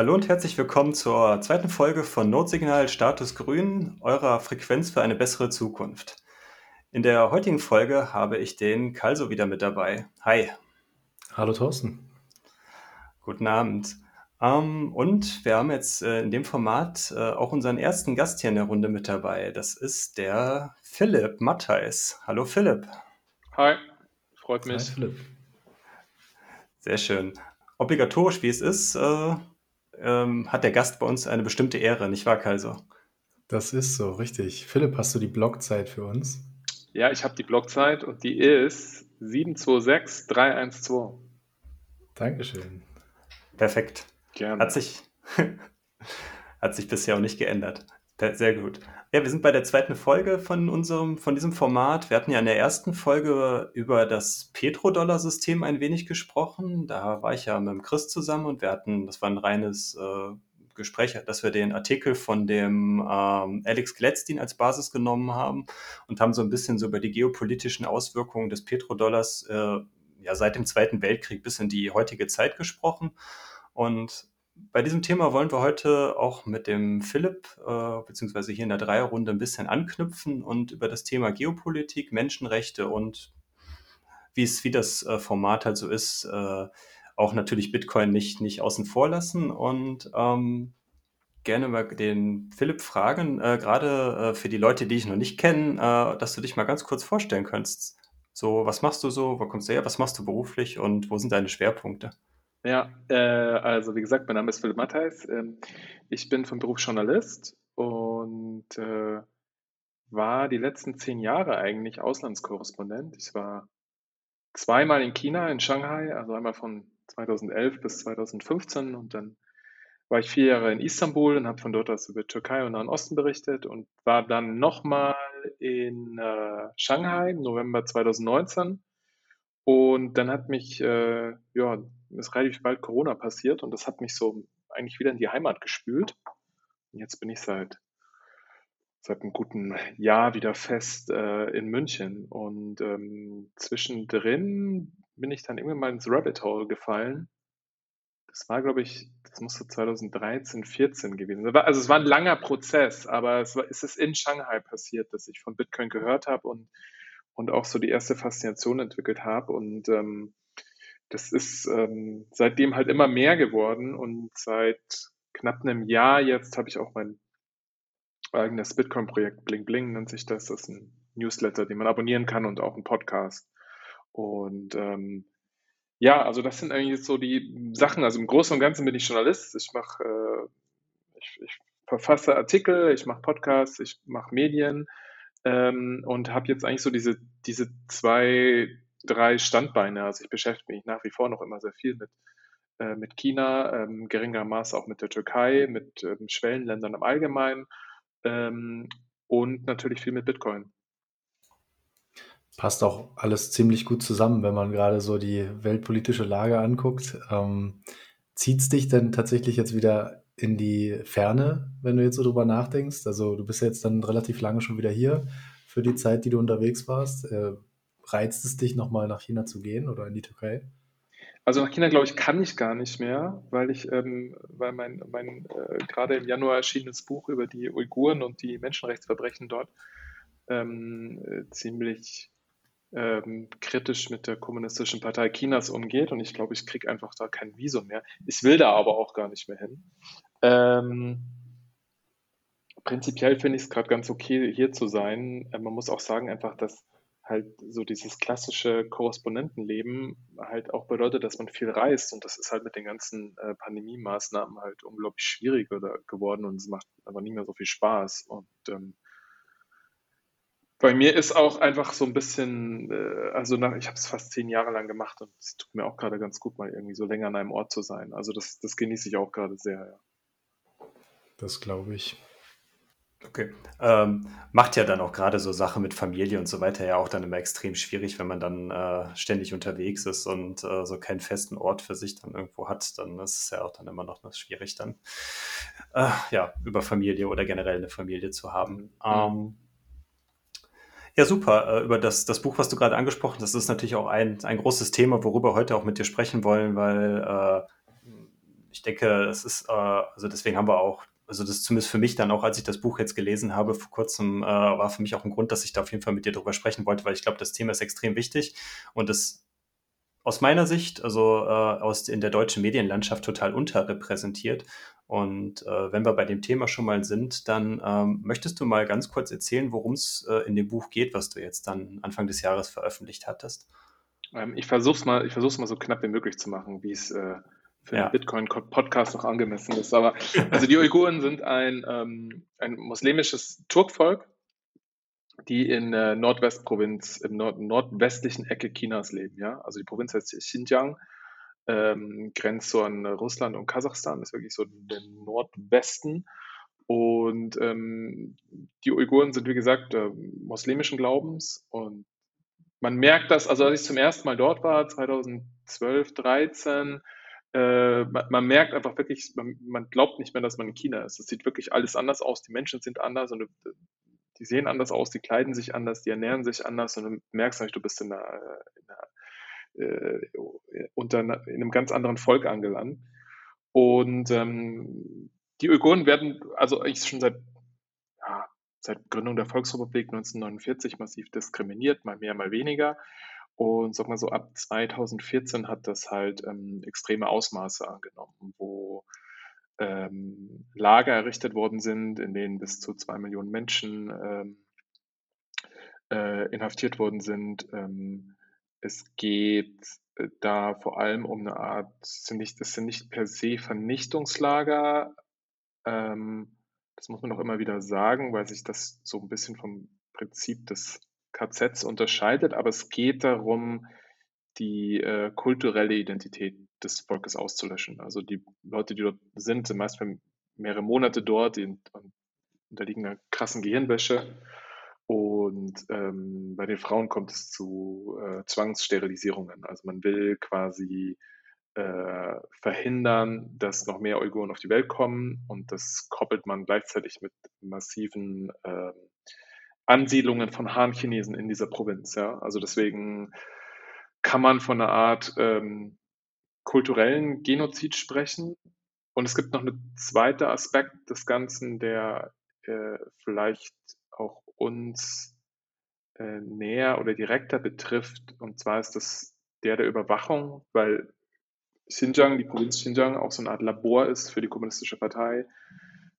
Hallo und herzlich willkommen zur zweiten Folge von Notsignal Status Grün, eurer Frequenz für eine bessere Zukunft. In der heutigen Folge habe ich den Kalso wieder mit dabei. Hi. Hallo Thorsten. Guten Abend. Ähm, und wir haben jetzt äh, in dem Format äh, auch unseren ersten Gast hier in der Runde mit dabei. Das ist der Philipp Mattheis. Hallo Philipp. Hi, freut mich. Hi Philipp. Sehr schön. Obligatorisch, wie es ist, äh, ähm, hat der Gast bei uns eine bestimmte Ehre, nicht wahr, Kaiser? Das ist so, richtig. Philipp, hast du die Blockzeit für uns? Ja, ich habe die Blockzeit und die ist 726312. Dankeschön. Perfekt. Gerne. Hat sich, hat sich bisher auch nicht geändert. Sehr gut. Ja, wir sind bei der zweiten Folge von unserem, von diesem Format. Wir hatten ja in der ersten Folge über das Petrodollar-System ein wenig gesprochen. Da war ich ja mit dem Chris zusammen und wir hatten, das war ein reines äh, Gespräch, dass wir den Artikel von dem ähm, Alex Gladstein als Basis genommen haben und haben so ein bisschen so über die geopolitischen Auswirkungen des Petrodollars äh, ja, seit dem Zweiten Weltkrieg bis in die heutige Zeit gesprochen. Und bei diesem Thema wollen wir heute auch mit dem Philipp, äh, beziehungsweise hier in der Dreierrunde ein bisschen anknüpfen und über das Thema Geopolitik, Menschenrechte und wie es, wie das äh, Format halt so ist, äh, auch natürlich Bitcoin nicht, nicht außen vor lassen und ähm, gerne mal den Philipp fragen, äh, gerade äh, für die Leute, die ich noch nicht kenne, äh, dass du dich mal ganz kurz vorstellen könntest. So, was machst du so, wo kommst du her, was machst du beruflich und wo sind deine Schwerpunkte? Ja, äh, also wie gesagt, mein Name ist Philipp Mattheis. Ähm, ich bin vom Beruf Journalist und äh, war die letzten zehn Jahre eigentlich Auslandskorrespondent. Ich war zweimal in China, in Shanghai, also einmal von 2011 bis 2015 und dann war ich vier Jahre in Istanbul und habe von dort aus über Türkei und Nahen Osten berichtet und war dann nochmal in äh, Shanghai im November 2019 und dann hat mich, äh, ja, ist relativ bald Corona passiert und das hat mich so eigentlich wieder in die Heimat gespült. Und jetzt bin ich seit, seit einem guten Jahr wieder fest äh, in München. Und ähm, zwischendrin bin ich dann irgendwann mal ins Rabbit Hole gefallen. Das war, glaube ich, das musste 2013, 14 gewesen sein. Also es war ein langer Prozess, aber es, war, es ist in Shanghai passiert, dass ich von Bitcoin gehört habe und, und auch so die erste Faszination entwickelt habe. Und ähm, das ist ähm, seitdem halt immer mehr geworden und seit knapp einem Jahr jetzt habe ich auch mein eigenes Bitcoin-Projekt Bling Bling nennt sich das. Das ist ein Newsletter, den man abonnieren kann und auch ein Podcast. Und ähm, ja, also das sind eigentlich so die Sachen. Also im Großen und Ganzen bin ich Journalist. Ich mache, äh, ich, ich verfasse Artikel, ich mache Podcasts, ich mache Medien ähm, und habe jetzt eigentlich so diese, diese zwei drei Standbeine. Also ich beschäftige mich nach wie vor noch immer sehr viel mit, äh, mit China, ähm, geringermaßen auch mit der Türkei, mit ähm, Schwellenländern im Allgemeinen ähm, und natürlich viel mit Bitcoin. Passt auch alles ziemlich gut zusammen, wenn man gerade so die weltpolitische Lage anguckt. Ähm, Zieht es dich denn tatsächlich jetzt wieder in die Ferne, wenn du jetzt so drüber nachdenkst? Also du bist ja jetzt dann relativ lange schon wieder hier für die Zeit, die du unterwegs warst. Äh, reizt es dich, nochmal nach China zu gehen oder in die Türkei? Also nach China, glaube ich, kann ich gar nicht mehr, weil ich, ähm, weil mein, mein äh, gerade im Januar erschienenes Buch über die Uiguren und die Menschenrechtsverbrechen dort ähm, äh, ziemlich ähm, kritisch mit der Kommunistischen Partei Chinas umgeht und ich glaube, ich kriege einfach da kein Visum mehr. Ich will da aber auch gar nicht mehr hin. Ähm, prinzipiell finde ich es gerade ganz okay, hier zu sein. Äh, man muss auch sagen einfach, dass halt so dieses klassische Korrespondentenleben halt auch bedeutet, dass man viel reist und das ist halt mit den ganzen äh, Pandemie-Maßnahmen halt unglaublich schwieriger geworden und es macht aber nicht mehr so viel Spaß und ähm, bei mir ist auch einfach so ein bisschen, äh, also nach, ich habe es fast zehn Jahre lang gemacht und es tut mir auch gerade ganz gut, mal irgendwie so länger an einem Ort zu sein. Also das, das genieße ich auch gerade sehr, ja. Das glaube ich. Okay. Ähm, macht ja dann auch gerade so Sachen mit Familie und so weiter ja auch dann immer extrem schwierig, wenn man dann äh, ständig unterwegs ist und äh, so keinen festen Ort für sich dann irgendwo hat, dann ist es ja auch dann immer noch schwierig, dann äh, ja, über Familie oder generell eine Familie zu haben. Mhm. Ähm, ja, super. Äh, über das, das Buch, was du gerade angesprochen hast, das ist natürlich auch ein, ein großes Thema, worüber wir heute auch mit dir sprechen wollen, weil äh, ich denke, das ist, äh, also deswegen haben wir auch, also das zumindest für mich dann auch, als ich das Buch jetzt gelesen habe, vor kurzem, äh, war für mich auch ein Grund, dass ich da auf jeden Fall mit dir drüber sprechen wollte, weil ich glaube, das Thema ist extrem wichtig und das aus meiner Sicht, also äh, aus in der deutschen Medienlandschaft total unterrepräsentiert. Und äh, wenn wir bei dem Thema schon mal sind, dann ähm, möchtest du mal ganz kurz erzählen, worum es äh, in dem Buch geht, was du jetzt dann Anfang des Jahres veröffentlicht hattest? Ähm, ich versuche es mal, mal so knapp wie möglich zu machen, wie es äh, für ja. den Bitcoin-Podcast noch angemessen ist. Aber also die Uiguren sind ein, ähm, ein muslimisches Turkvolk, die in äh, Nordwestprovinz, im Nord nordwestlichen Ecke Chinas leben. Ja? Also die Provinz heißt Xinjiang, ähm, grenzt so an Russland und Kasachstan, ist wirklich so der Nordwesten. Und ähm, die Uiguren sind, wie gesagt, äh, muslimischen Glaubens und man merkt das, also als ich zum ersten Mal dort war, 2012, 13, äh, man, man, merkt einfach wirklich, man, man, glaubt nicht mehr, dass man in China ist. Es sieht wirklich alles anders aus, die Menschen sind anders und die sehen anders aus, die kleiden sich anders, die ernähren sich anders und du merkst eigentlich, du bist in einer, in, einer, äh, unter einer, in einem ganz anderen Volk angelangt. Und ähm, die Uiguren werden also eigentlich schon seit ja, seit Gründung der Volksrepublik 1949 massiv diskriminiert, mal mehr, mal weniger. Und sag mal so, ab 2014 hat das halt ähm, extreme Ausmaße angenommen, wo ähm, Lager errichtet worden sind, in denen bis zu zwei Millionen Menschen ähm, äh, inhaftiert worden sind. Ähm, es geht äh, da vor allem um eine Art, es sind nicht, das sind nicht per se Vernichtungslager, ähm, das muss man auch immer wieder sagen, weil sich das so ein bisschen vom Prinzip des KZs unterscheidet. Aber es geht darum, die äh, kulturelle Identität des Volkes auszulöschen. Also die Leute, die dort sind, sind meist mehrere Monate dort, die unterliegen einer krassen Gehirnwäsche. Und ähm, bei den Frauen kommt es zu äh, Zwangssterilisierungen. Also man will quasi äh, verhindern, dass noch mehr Uiguren auf die Welt kommen. Und das koppelt man gleichzeitig mit massiven äh, Ansiedlungen von Han-Chinesen in dieser Provinz. Ja? Also deswegen kann man von einer Art ähm, kulturellen Genozid sprechen. Und es gibt noch einen zweiten Aspekt des Ganzen, der äh, vielleicht auch uns äh, näher oder direkter betrifft. Und zwar ist das der der Überwachung, weil Xinjiang, die Provinz Xinjiang, auch so eine Art Labor ist für die Kommunistische Partei,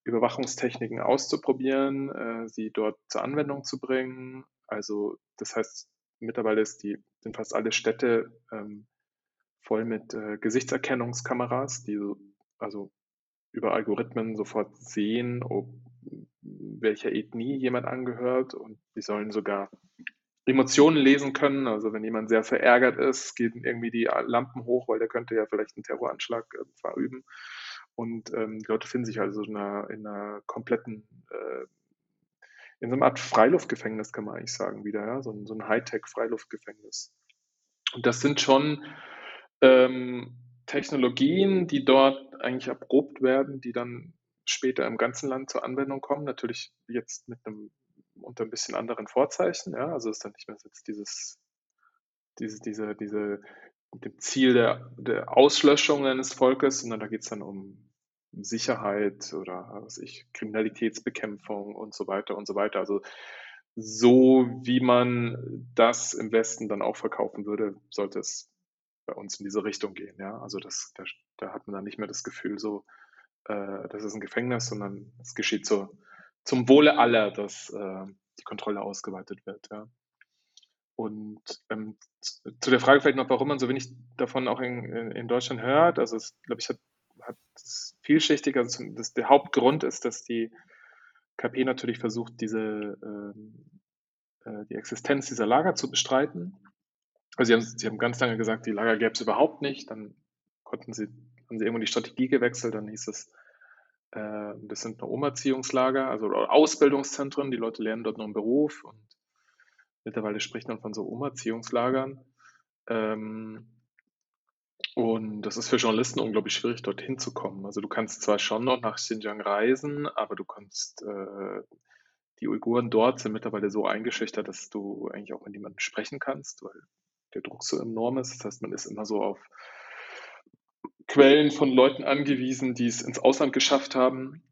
Überwachungstechniken auszuprobieren, äh, sie dort zur Anwendung zu bringen. Also das heißt, mittlerweile ist die, sind fast alle Städte ähm, voll mit äh, Gesichtserkennungskameras, die so, also über Algorithmen sofort sehen, ob welcher Ethnie jemand angehört und die sollen sogar Emotionen lesen können. Also wenn jemand sehr verärgert ist, gehen irgendwie die Lampen hoch, weil der könnte ja vielleicht einen Terroranschlag äh, verüben. Und ähm, die Leute finden sich also in einer, in einer kompletten, äh, in so einer Art Freiluftgefängnis, kann man eigentlich sagen, wieder, ja? so, ein, so ein Hightech-Freiluftgefängnis. Und das sind schon ähm, Technologien, die dort eigentlich erprobt werden, die dann später im ganzen Land zur Anwendung kommen. Natürlich jetzt mit einem unter ein bisschen anderen Vorzeichen. Ja? Also ist dann nicht mehr jetzt dieses, diese, diese, diese, dem Ziel der, der Auslöschung eines Volkes, sondern da geht es dann um Sicherheit oder was ich, Kriminalitätsbekämpfung und so weiter und so weiter. Also so wie man das im Westen dann auch verkaufen würde, sollte es bei uns in diese Richtung gehen. Ja? Also das, da, da hat man dann nicht mehr das Gefühl, so, äh, das ist ein Gefängnis, sondern es geschieht so zum Wohle aller, dass äh, die Kontrolle ausgeweitet wird. Ja. Und ähm, zu der Frage vielleicht noch, warum man so wenig davon auch in, in, in Deutschland hört. Also es, glaube ich, hat, hat vielschichtig. Also das, der Hauptgrund ist, dass die KP natürlich versucht, diese ähm, äh, die Existenz dieser Lager zu bestreiten. Also sie haben, sie haben ganz lange gesagt, die Lager gäbe es überhaupt nicht. Dann konnten sie, haben sie irgendwann die Strategie gewechselt. Dann hieß es, äh, das sind nur Umerziehungslager, also Ausbildungszentren. Die Leute lernen dort noch einen Beruf und mittlerweile spricht man von so Umerziehungslagern. Ähm, und das ist für Journalisten unglaublich schwierig, dorthin zu kommen. Also du kannst zwar schon noch nach Xinjiang reisen, aber du kannst, äh, die Uiguren dort sind mittlerweile so eingeschüchtert, dass du eigentlich auch mit niemandem sprechen kannst, weil der Druck so enorm ist. Das heißt, man ist immer so auf Quellen von Leuten angewiesen, die es ins Ausland geschafft haben,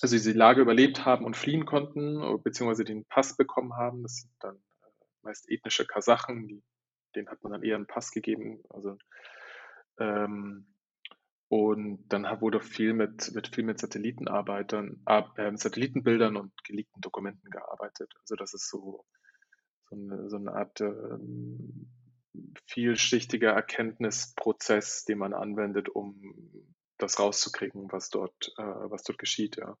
also diese Lage überlebt haben und fliehen konnten, beziehungsweise den Pass bekommen haben. Das sind dann meist ethnische Kasachen, die, denen hat man dann eher einen Pass gegeben. Also, ähm, und dann wurde viel mit, mit viel mit Satellitenarbeitern, äh, Satellitenbildern und geleakten Dokumenten gearbeitet. Also das ist so, so, eine, so eine Art ähm, vielschichtiger Erkenntnisprozess, den man anwendet, um das rauszukriegen, was dort, äh, was dort geschieht, ja.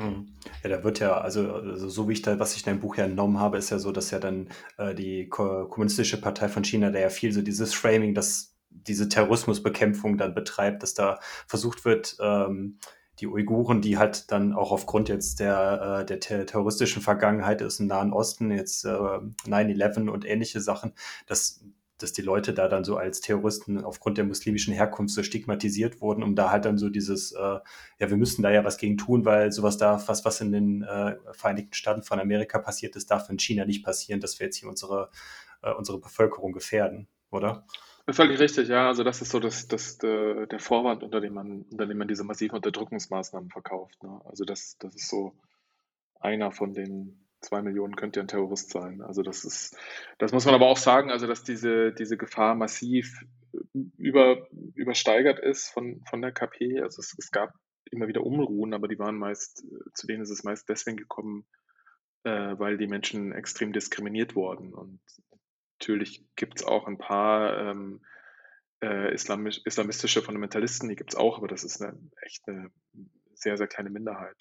Hm. Ja, da wird ja, also, also so wie ich da, was ich in deinem Buch ja entnommen habe, ist ja so, dass ja dann äh, die Ko Kommunistische Partei von China, da ja viel so dieses Framing, dass diese Terrorismusbekämpfung dann betreibt, dass da versucht wird, ähm, die Uiguren, die halt dann auch aufgrund jetzt der, äh, der terroristischen Vergangenheit ist im Nahen Osten, jetzt äh, 9-11 und ähnliche Sachen, dass, dass die Leute da dann so als Terroristen aufgrund der muslimischen Herkunft so stigmatisiert wurden, um da halt dann so dieses, äh, ja, wir müssen da ja was gegen tun, weil sowas da, was, was in den äh, Vereinigten Staaten von Amerika passiert ist, darf in China nicht passieren, dass wir jetzt hier unsere, äh, unsere Bevölkerung gefährden, oder? Völlig richtig, ja. Also das ist so das, das, der, der Vorwand, unter dem, man, unter dem man diese massiven Unterdrückungsmaßnahmen verkauft. Ne? Also das, das ist so einer von den zwei Millionen könnte ja ein Terrorist sein. Also das ist, das muss man aber auch sagen, also dass diese, diese Gefahr massiv über, übersteigert ist von, von der KP. Also es, es gab immer wieder Unruhen, aber die waren meist, zu denen ist es meist deswegen gekommen, äh, weil die Menschen extrem diskriminiert wurden. Und Natürlich gibt es auch ein paar ähm, äh, islamisch, islamistische Fundamentalisten, die gibt es auch, aber das ist eine echt eine sehr, sehr kleine Minderheit.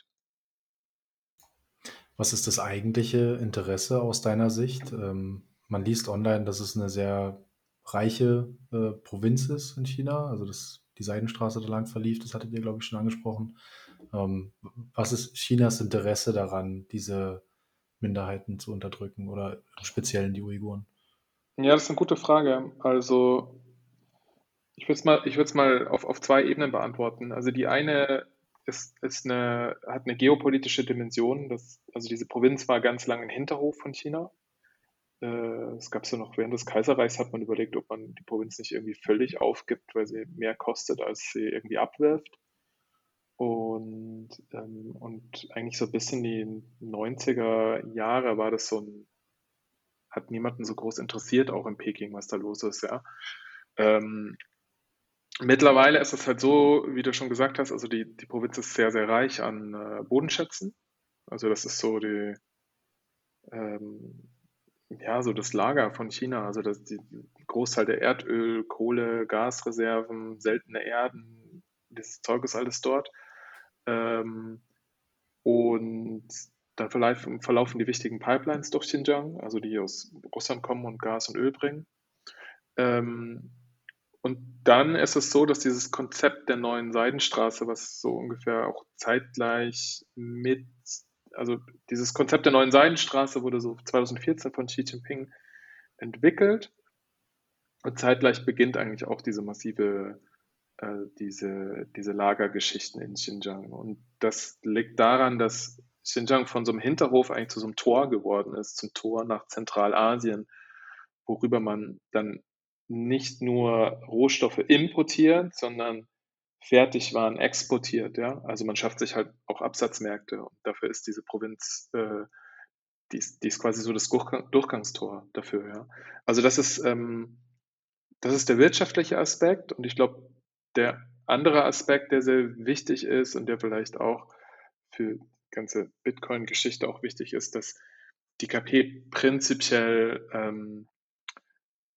Was ist das eigentliche Interesse aus deiner Sicht? Ähm, man liest online, dass es eine sehr reiche äh, Provinz ist in China, also dass die Seidenstraße da lang verlief, das hattet ihr, glaube ich, schon angesprochen. Ähm, was ist Chinas Interesse daran, diese Minderheiten zu unterdrücken oder im Speziellen die Uiguren? Ja, das ist eine gute Frage. Also, ich würde es mal, ich mal auf, auf zwei Ebenen beantworten. Also die eine ist, ist eine, hat eine geopolitische Dimension. Das, also diese Provinz war ganz lange ein Hinterhof von China. Äh, es gab es ja noch während des Kaiserreichs, hat man überlegt, ob man die Provinz nicht irgendwie völlig aufgibt, weil sie mehr kostet, als sie irgendwie abwirft. Und, ähm, und eigentlich so bis in die 90er Jahre war das so ein hat niemanden so groß interessiert, auch in Peking, was da los ist, ja. Ähm, mittlerweile ist es halt so, wie du schon gesagt hast, also die, die Provinz ist sehr, sehr reich an äh, Bodenschätzen. Also das ist so die, ähm, ja, so das Lager von China, also das, die Großteil der Erdöl, Kohle, Gasreserven, seltene Erden, dieses Zeug ist alles dort. Ähm, und dann verlaufen, die wichtigen Pipelines durch Xinjiang, also die aus Russland kommen und Gas und Öl bringen. Ähm, und dann ist es so, dass dieses Konzept der neuen Seidenstraße, was so ungefähr auch zeitgleich mit, also dieses Konzept der neuen Seidenstraße wurde so 2014 von Xi Jinping entwickelt. Und zeitgleich beginnt eigentlich auch diese massive, äh, diese, diese Lagergeschichten in Xinjiang. Und das liegt daran, dass Xinjiang von so einem Hinterhof eigentlich zu so einem Tor geworden ist, zum Tor nach Zentralasien, worüber man dann nicht nur Rohstoffe importiert, sondern Fertigwaren exportiert. Ja? Also man schafft sich halt auch Absatzmärkte und dafür ist diese Provinz, äh, die, ist, die ist quasi so das Durchgangstor dafür. Ja? Also das ist, ähm, das ist der wirtschaftliche Aspekt und ich glaube, der andere Aspekt, der sehr wichtig ist und der vielleicht auch für ganze Bitcoin-Geschichte auch wichtig ist, dass die KP prinzipiell ähm,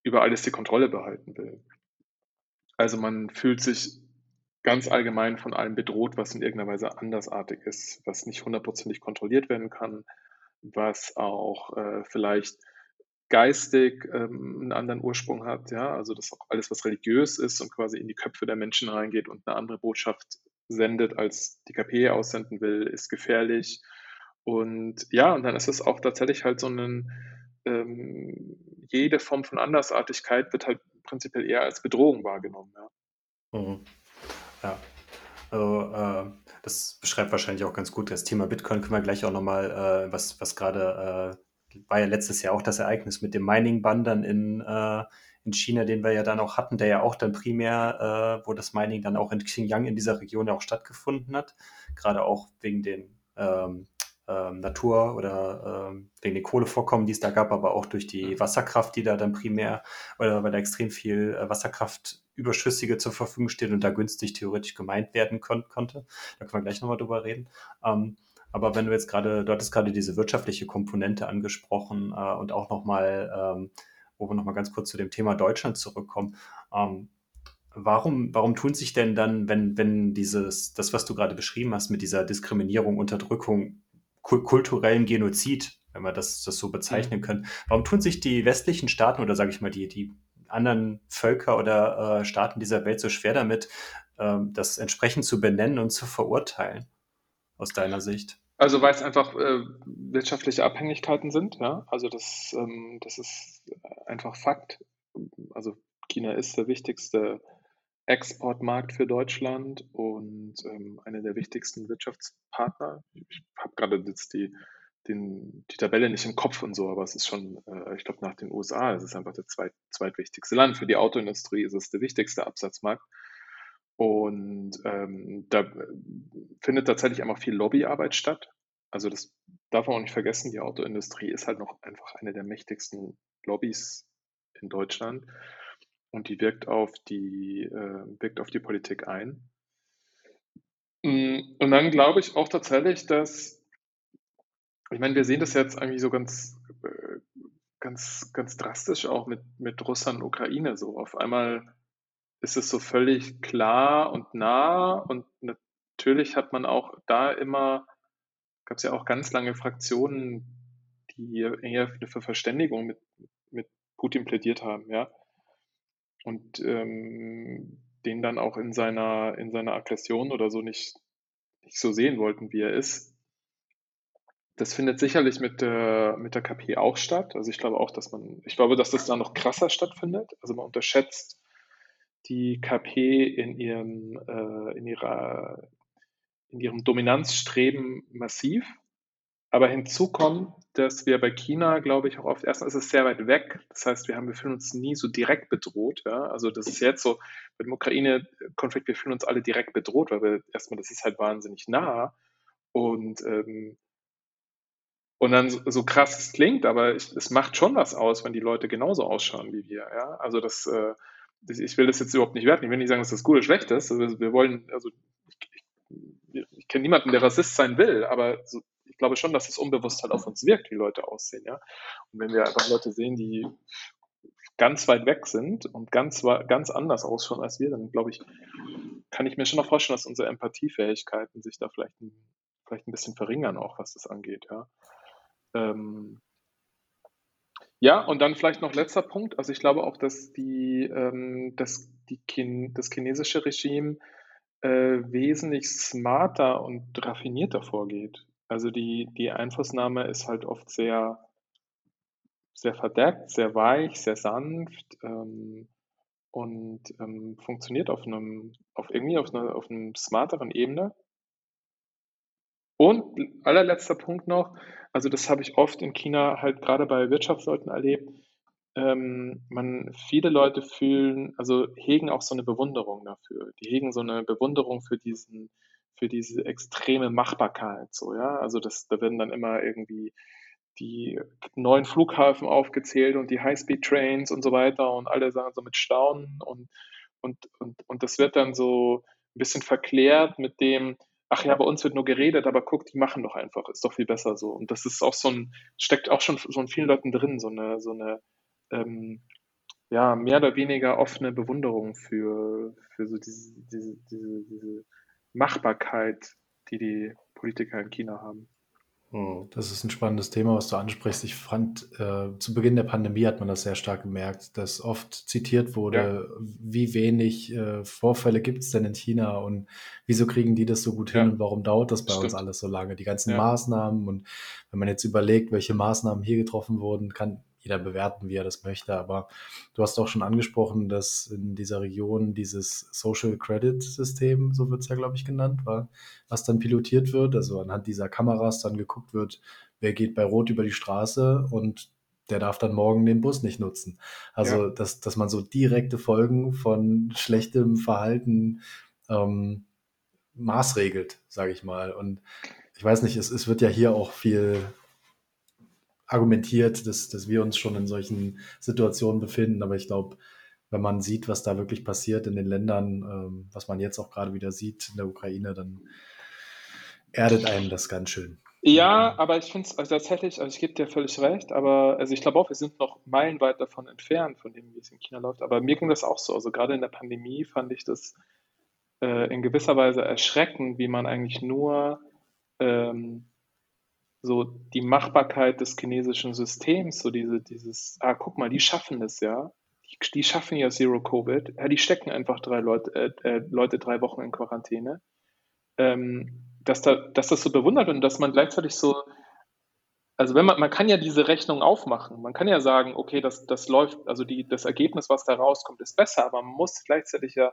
über alles die Kontrolle behalten will. Also man fühlt sich ganz allgemein von allem bedroht, was in irgendeiner Weise andersartig ist, was nicht hundertprozentig kontrolliert werden kann, was auch äh, vielleicht geistig ähm, einen anderen Ursprung hat, ja, also das auch alles, was religiös ist und quasi in die Köpfe der Menschen reingeht und eine andere Botschaft sendet, als die KP aussenden will, ist gefährlich. Und ja, und dann ist es auch tatsächlich halt so ein, ähm, jede Form von Andersartigkeit wird halt prinzipiell eher als Bedrohung wahrgenommen. Ja. Mhm. ja. Also, äh, das beschreibt wahrscheinlich auch ganz gut das Thema Bitcoin. Können wir gleich auch nochmal, äh, was, was gerade äh, war ja letztes Jahr auch das Ereignis mit dem Mining-Bann dann in, äh, in China, den wir ja dann auch hatten, der ja auch dann primär, äh, wo das Mining dann auch in Xinjiang in dieser Region ja auch stattgefunden hat, gerade auch wegen den ähm, ähm, Natur oder ähm, wegen den Kohlevorkommen, die es da gab, aber auch durch die Wasserkraft, die da dann primär, oder weil da extrem viel äh, Wasserkraft überschüssige zur Verfügung steht und da günstig theoretisch gemeint werden kon konnte. Da können wir gleich nochmal drüber reden. Ähm, aber wenn du jetzt gerade, du hattest gerade diese wirtschaftliche Komponente angesprochen äh, und auch nochmal, ähm, wo wir nochmal ganz kurz zu dem Thema Deutschland zurückkommen. Ähm, warum, warum tun sich denn dann, wenn, wenn dieses, das, was du gerade beschrieben hast, mit dieser Diskriminierung, Unterdrückung, kulturellen Genozid, wenn wir das, das so bezeichnen mhm. können, warum tun sich die westlichen Staaten oder sage ich mal die, die anderen Völker oder äh, Staaten dieser Welt so schwer damit, äh, das entsprechend zu benennen und zu verurteilen, aus deiner Sicht? Also weil es einfach äh, wirtschaftliche Abhängigkeiten sind, ja. Also das, ähm, das ist einfach Fakt. Also China ist der wichtigste Exportmarkt für Deutschland und ähm, einer der wichtigsten Wirtschaftspartner. Ich habe gerade jetzt die, den, die Tabelle nicht im Kopf und so, aber es ist schon, äh, ich glaube, nach den USA, es ist einfach das zweit, zweitwichtigste Land. Für die Autoindustrie ist es der wichtigste Absatzmarkt. Und ähm, da findet tatsächlich einfach viel Lobbyarbeit statt. Also das darf man auch nicht vergessen, die Autoindustrie ist halt noch einfach eine der mächtigsten Lobbys in Deutschland und die wirkt auf die, äh, wirkt auf die Politik ein. Mm, und dann glaube ich auch tatsächlich, dass, ich meine, wir sehen das jetzt eigentlich so ganz, äh, ganz, ganz drastisch auch mit, mit Russland und Ukraine so. Auf einmal ist es so völlig klar und nah und natürlich hat man auch da immer, gab es ja auch ganz lange Fraktionen, die eher für Verständigung mit, mit Putin plädiert haben, ja. Und ähm, den dann auch in seiner, in seiner Aggression oder so nicht, nicht so sehen wollten, wie er ist. Das findet sicherlich mit der, mit der KP auch statt. Also ich glaube auch, dass man, ich glaube, dass das da noch krasser stattfindet. Also man unterschätzt die KP in ihrem, äh, in ihrer, in ihrem Dominanzstreben massiv. Aber hinzu kommt, dass wir bei China, glaube ich, auch oft, erstmal ist es sehr weit weg. Das heißt, wir haben, wir fühlen uns nie so direkt bedroht. Ja? Also das ist jetzt so, mit dem Ukraine-Konflikt, wir fühlen uns alle direkt bedroht, weil wir erstmal, das ist halt wahnsinnig nah. Und, ähm, und dann so, so krass es klingt, aber ich, es macht schon was aus, wenn die Leute genauso ausschauen wie wir. Ja? Also das, äh, ich will das jetzt überhaupt nicht werten. Ich will nicht sagen, dass das gut oder schlecht ist. Also wir wollen, also ich, ich, ich kenne niemanden, der Rassist sein will, aber so, glaube schon, dass es unbewusst halt auf uns wirkt, wie Leute aussehen. Ja? Und wenn wir einfach Leute sehen, die ganz weit weg sind und ganz, ganz anders ausschauen als wir, dann glaube ich, kann ich mir schon noch vorstellen, dass unsere Empathiefähigkeiten sich da vielleicht ein, vielleicht ein bisschen verringern, auch was das angeht. Ja. Ähm, ja, und dann vielleicht noch letzter Punkt. Also ich glaube auch, dass die, ähm, dass die Chin das chinesische Regime äh, wesentlich smarter und raffinierter vorgeht. Also die, die Einflussnahme ist halt oft sehr, sehr verdeckt, sehr weich, sehr sanft ähm, und ähm, funktioniert auf einem, auf irgendwie auf einer, auf einem smarteren Ebene. Und allerletzter Punkt noch, also das habe ich oft in China halt gerade bei Wirtschaftsleuten erlebt. Ähm, man, viele Leute fühlen, also hegen auch so eine Bewunderung dafür. Die hegen so eine Bewunderung für diesen, für diese extreme Machbarkeit. So, ja, also das, da werden dann immer irgendwie die neuen Flughafen aufgezählt und die High-Speed-Trains und so weiter und alle sagen so mit Staunen und, und, und, und das wird dann so ein bisschen verklärt mit dem, ach ja, bei uns wird nur geredet, aber guck, die machen doch einfach, ist doch viel besser so. Und das ist auch so ein, steckt auch schon so in vielen Leuten drin, so eine, so eine, ähm, ja, mehr oder weniger offene Bewunderung für, für so diese, diese, diese, diese Machbarkeit, die die Politiker in China haben. Hm, das ist ein spannendes Thema, was du ansprichst. Ich fand, äh, zu Beginn der Pandemie hat man das sehr stark gemerkt, dass oft zitiert wurde, ja. wie wenig äh, Vorfälle gibt es denn in China und wieso kriegen die das so gut hin ja. und warum dauert das bei Stimmt. uns alles so lange? Die ganzen ja. Maßnahmen und wenn man jetzt überlegt, welche Maßnahmen hier getroffen wurden, kann jeder bewerten, wie er das möchte. Aber du hast auch schon angesprochen, dass in dieser Region dieses Social Credit System, so wird es ja, glaube ich, genannt, war, was dann pilotiert wird. Also anhand dieser Kameras dann geguckt wird, wer geht bei Rot über die Straße und der darf dann morgen den Bus nicht nutzen. Also, ja. dass, dass man so direkte Folgen von schlechtem Verhalten ähm, maßregelt, sage ich mal. Und ich weiß nicht, es, es wird ja hier auch viel argumentiert, dass, dass wir uns schon in solchen Situationen befinden. Aber ich glaube, wenn man sieht, was da wirklich passiert in den Ländern, ähm, was man jetzt auch gerade wieder sieht in der Ukraine, dann erdet einen das ganz schön. Ja, aber ich finde es also tatsächlich, also ich gebe dir völlig recht, aber also ich glaube auch, wir sind noch meilenweit davon entfernt, von dem, wie es in China läuft. Aber mir ging das auch so. Also gerade in der Pandemie fand ich das äh, in gewisser Weise erschreckend, wie man eigentlich nur ähm, so die Machbarkeit des chinesischen Systems, so diese, dieses, ah, guck mal, die schaffen das ja. Die, die schaffen ja Zero Covid. Ja, die stecken einfach drei Leute, äh, äh, Leute drei Wochen in Quarantäne. Ähm, dass, da, dass das so bewundert wird und dass man gleichzeitig so, also wenn man, man kann ja diese Rechnung aufmachen. Man kann ja sagen, okay, das, das läuft, also die, das Ergebnis, was da rauskommt, ist besser, aber man muss gleichzeitig ja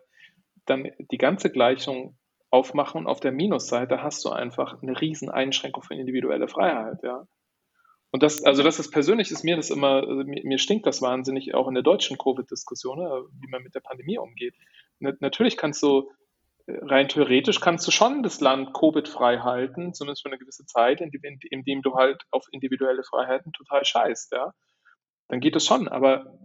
dann die ganze Gleichung aufmachen und auf der Minusseite hast du einfach eine riesen Einschränkung für individuelle Freiheit, ja. Und das, also das ist persönlich, ist mir das immer, also mir, stinkt das wahnsinnig, auch in der deutschen Covid-Diskussion, ne, wie man mit der Pandemie umgeht. natürlich kannst du rein theoretisch kannst du schon das Land Covid-frei halten, zumindest für eine gewisse Zeit, indem, du halt auf individuelle Freiheiten total scheißt, ja. Dann geht es schon, aber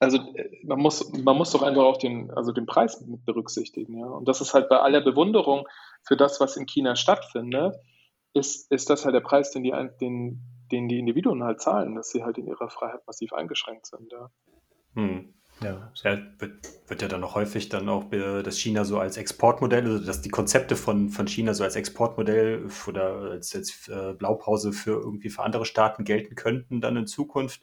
also man muss, man muss doch einfach auch den, also den Preis mit berücksichtigen, ja. Und das ist halt bei aller Bewunderung für das, was in China stattfindet, ist, ist das halt der Preis, den die, den, den die Individuen halt zahlen, dass sie halt in ihrer Freiheit massiv eingeschränkt sind, ja. Hm. Ja. wird, wird, ja dann auch häufig dann auch das China so als Exportmodell, also dass die Konzepte von, von China so als Exportmodell oder als, als äh, Blaupause für irgendwie für andere Staaten gelten könnten dann in Zukunft.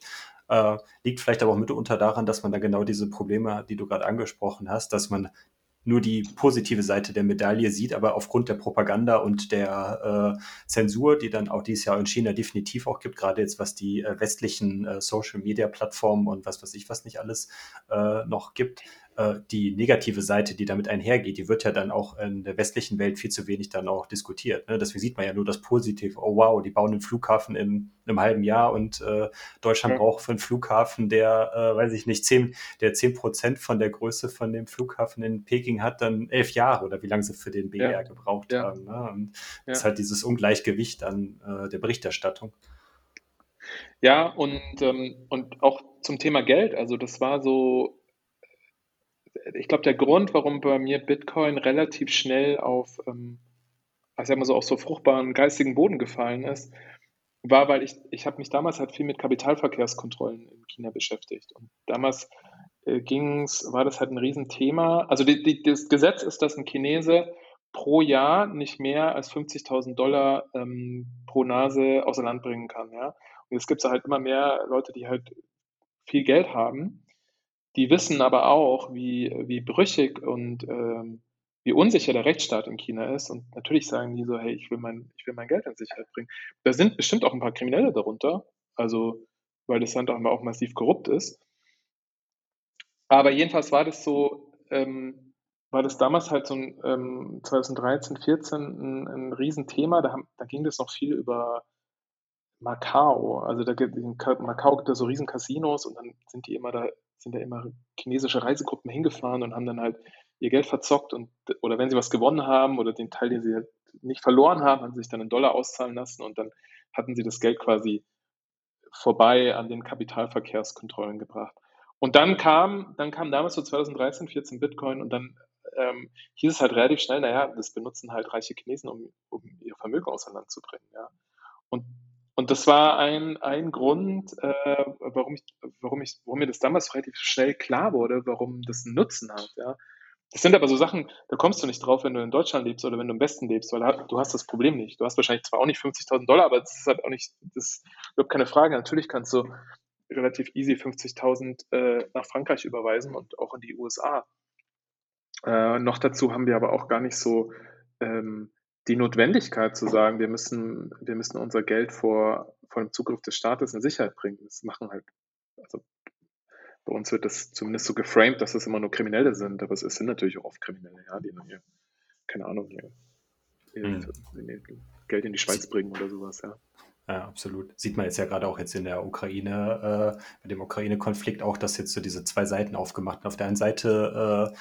Äh, liegt vielleicht aber auch mitunter daran, dass man da genau diese Probleme hat, die du gerade angesprochen hast, dass man nur die positive Seite der Medaille sieht, aber aufgrund der Propaganda und der äh, Zensur, die dann auch dieses Jahr in China definitiv auch gibt, gerade jetzt was die äh, westlichen äh, Social-Media-Plattformen und was weiß ich was nicht alles äh, noch gibt, die negative Seite, die damit einhergeht, die wird ja dann auch in der westlichen Welt viel zu wenig dann auch diskutiert. Ne? Deswegen sieht man ja nur das Positive. Oh wow, die bauen einen Flughafen in einem halben Jahr und äh, Deutschland ja. braucht für einen Flughafen, der, äh, weiß ich nicht, zehn, der zehn Prozent von der Größe von dem Flughafen in Peking hat, dann elf Jahre oder wie lange sie für den BR ja. gebraucht ja. haben. Ne? Und das ist halt dieses Ungleichgewicht an äh, der Berichterstattung. Ja, und, ähm, und auch zum Thema Geld. Also das war so, ich glaube, der Grund, warum bei mir Bitcoin relativ schnell auf, ähm, mal so, auf so fruchtbaren geistigen Boden gefallen ist, war, weil ich, ich habe mich damals halt viel mit Kapitalverkehrskontrollen in China beschäftigt. Und damals äh, ging's, war das halt ein Riesenthema. Also die, die, das Gesetz ist, dass ein Chinese pro Jahr nicht mehr als 50.000 Dollar ähm, pro Nase außer Land bringen kann. Ja? Und jetzt gibt es halt immer mehr Leute, die halt viel Geld haben die wissen aber auch, wie, wie brüchig und ähm, wie unsicher der Rechtsstaat in China ist. Und natürlich sagen die so, hey, ich will mein, ich will mein Geld in Sicherheit bringen. Da sind bestimmt auch ein paar Kriminelle darunter, also weil das Land auch massiv korrupt ist. Aber jedenfalls war das so, ähm, war das damals halt so ein ähm, 2013, 14 ein, ein Riesenthema. Da, haben, da ging das noch viel über Macau. Also da in Macau gibt es so riesen Casinos und dann sind die immer da sind da immer chinesische Reisegruppen hingefahren und haben dann halt ihr Geld verzockt und oder wenn sie was gewonnen haben oder den Teil, den sie halt nicht verloren haben, haben sie sich dann in Dollar auszahlen lassen und dann hatten sie das Geld quasi vorbei an den Kapitalverkehrskontrollen gebracht. Und dann kam, dann kam damals so 2013, 14 Bitcoin und dann ähm, hieß es halt relativ schnell, naja, das benutzen halt reiche Chinesen, um, um ihr Vermögen bringen. Ja. Und und das war ein, ein Grund, äh, warum, ich, warum, ich, warum mir das damals relativ schnell klar wurde, warum das einen Nutzen hat. Ja. Das sind aber so Sachen, da kommst du nicht drauf, wenn du in Deutschland lebst oder wenn du im Westen lebst, weil du hast das Problem nicht. Du hast wahrscheinlich zwar auch nicht 50.000 Dollar, aber das ist halt auch nicht, das ist überhaupt keine Frage. Natürlich kannst du relativ easy 50.000 äh, nach Frankreich überweisen und auch in die USA. Äh, noch dazu haben wir aber auch gar nicht so ähm, die Notwendigkeit zu sagen, wir müssen, wir müssen unser Geld vor, vor dem Zugriff des Staates in Sicherheit bringen. Das machen halt, also bei uns wird das zumindest so geframed, dass das immer nur Kriminelle sind, aber es sind natürlich auch oft Kriminelle, ja, die dann hier, keine Ahnung, hier, hm. Geld in die Schweiz bringen oder sowas, ja. Ja, absolut. Sieht man jetzt ja gerade auch jetzt in der Ukraine, äh, bei dem Ukraine-Konflikt auch, dass jetzt so diese zwei Seiten aufgemacht Auf der einen Seite, äh,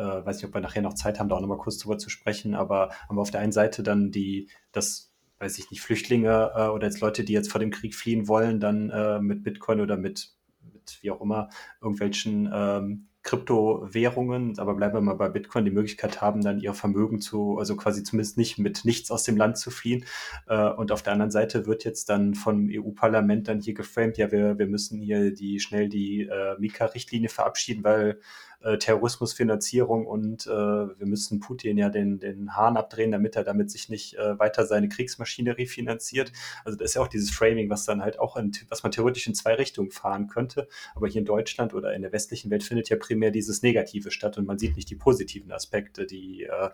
äh, weiß nicht, ob wir nachher noch Zeit haben, da auch nochmal kurz drüber zu sprechen, aber haben wir auf der einen Seite dann die, das, weiß ich nicht, Flüchtlinge äh, oder jetzt Leute, die jetzt vor dem Krieg fliehen wollen, dann äh, mit Bitcoin oder mit, mit wie auch immer, irgendwelchen ähm, Kryptowährungen, aber bleiben wir mal bei Bitcoin, die Möglichkeit haben, dann ihr Vermögen zu, also quasi zumindest nicht mit nichts aus dem Land zu fliehen. Äh, und auf der anderen Seite wird jetzt dann vom EU-Parlament dann hier geframed, ja, wir, wir müssen hier die schnell die äh, Mika-Richtlinie verabschieden, weil äh, Terrorismusfinanzierung und äh, wir müssen Putin ja den, den Hahn abdrehen, damit er damit sich nicht äh, weiter seine Kriegsmaschinerie finanziert. Also das ist ja auch dieses Framing, was dann halt auch, in, was man theoretisch in zwei Richtungen fahren könnte. Aber hier in Deutschland oder in der westlichen Welt findet ja primär dieses Negative statt und man sieht nicht die positiven Aspekte, die, äh,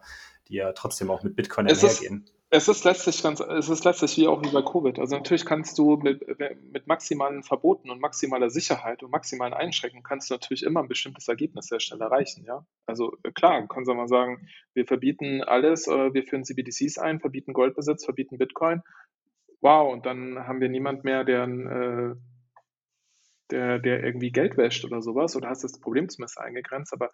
die ja trotzdem auch mit Bitcoin einhergehen. Es ist letztlich ganz, es ist letztlich wie auch wie bei Covid. Also natürlich kannst du mit, mit maximalen Verboten und maximaler Sicherheit und maximalen Einschränkungen kannst du natürlich immer ein bestimmtes Ergebnis sehr schnell erreichen, ja. Also äh, klar, kannst du mal sagen, wir verbieten alles, äh, wir führen CBDCs ein, verbieten Goldbesitz, verbieten Bitcoin. Wow, und dann haben wir niemand mehr, der, äh, der, der irgendwie Geld wäscht oder sowas, oder hast das Problem zumindest eingegrenzt. Aber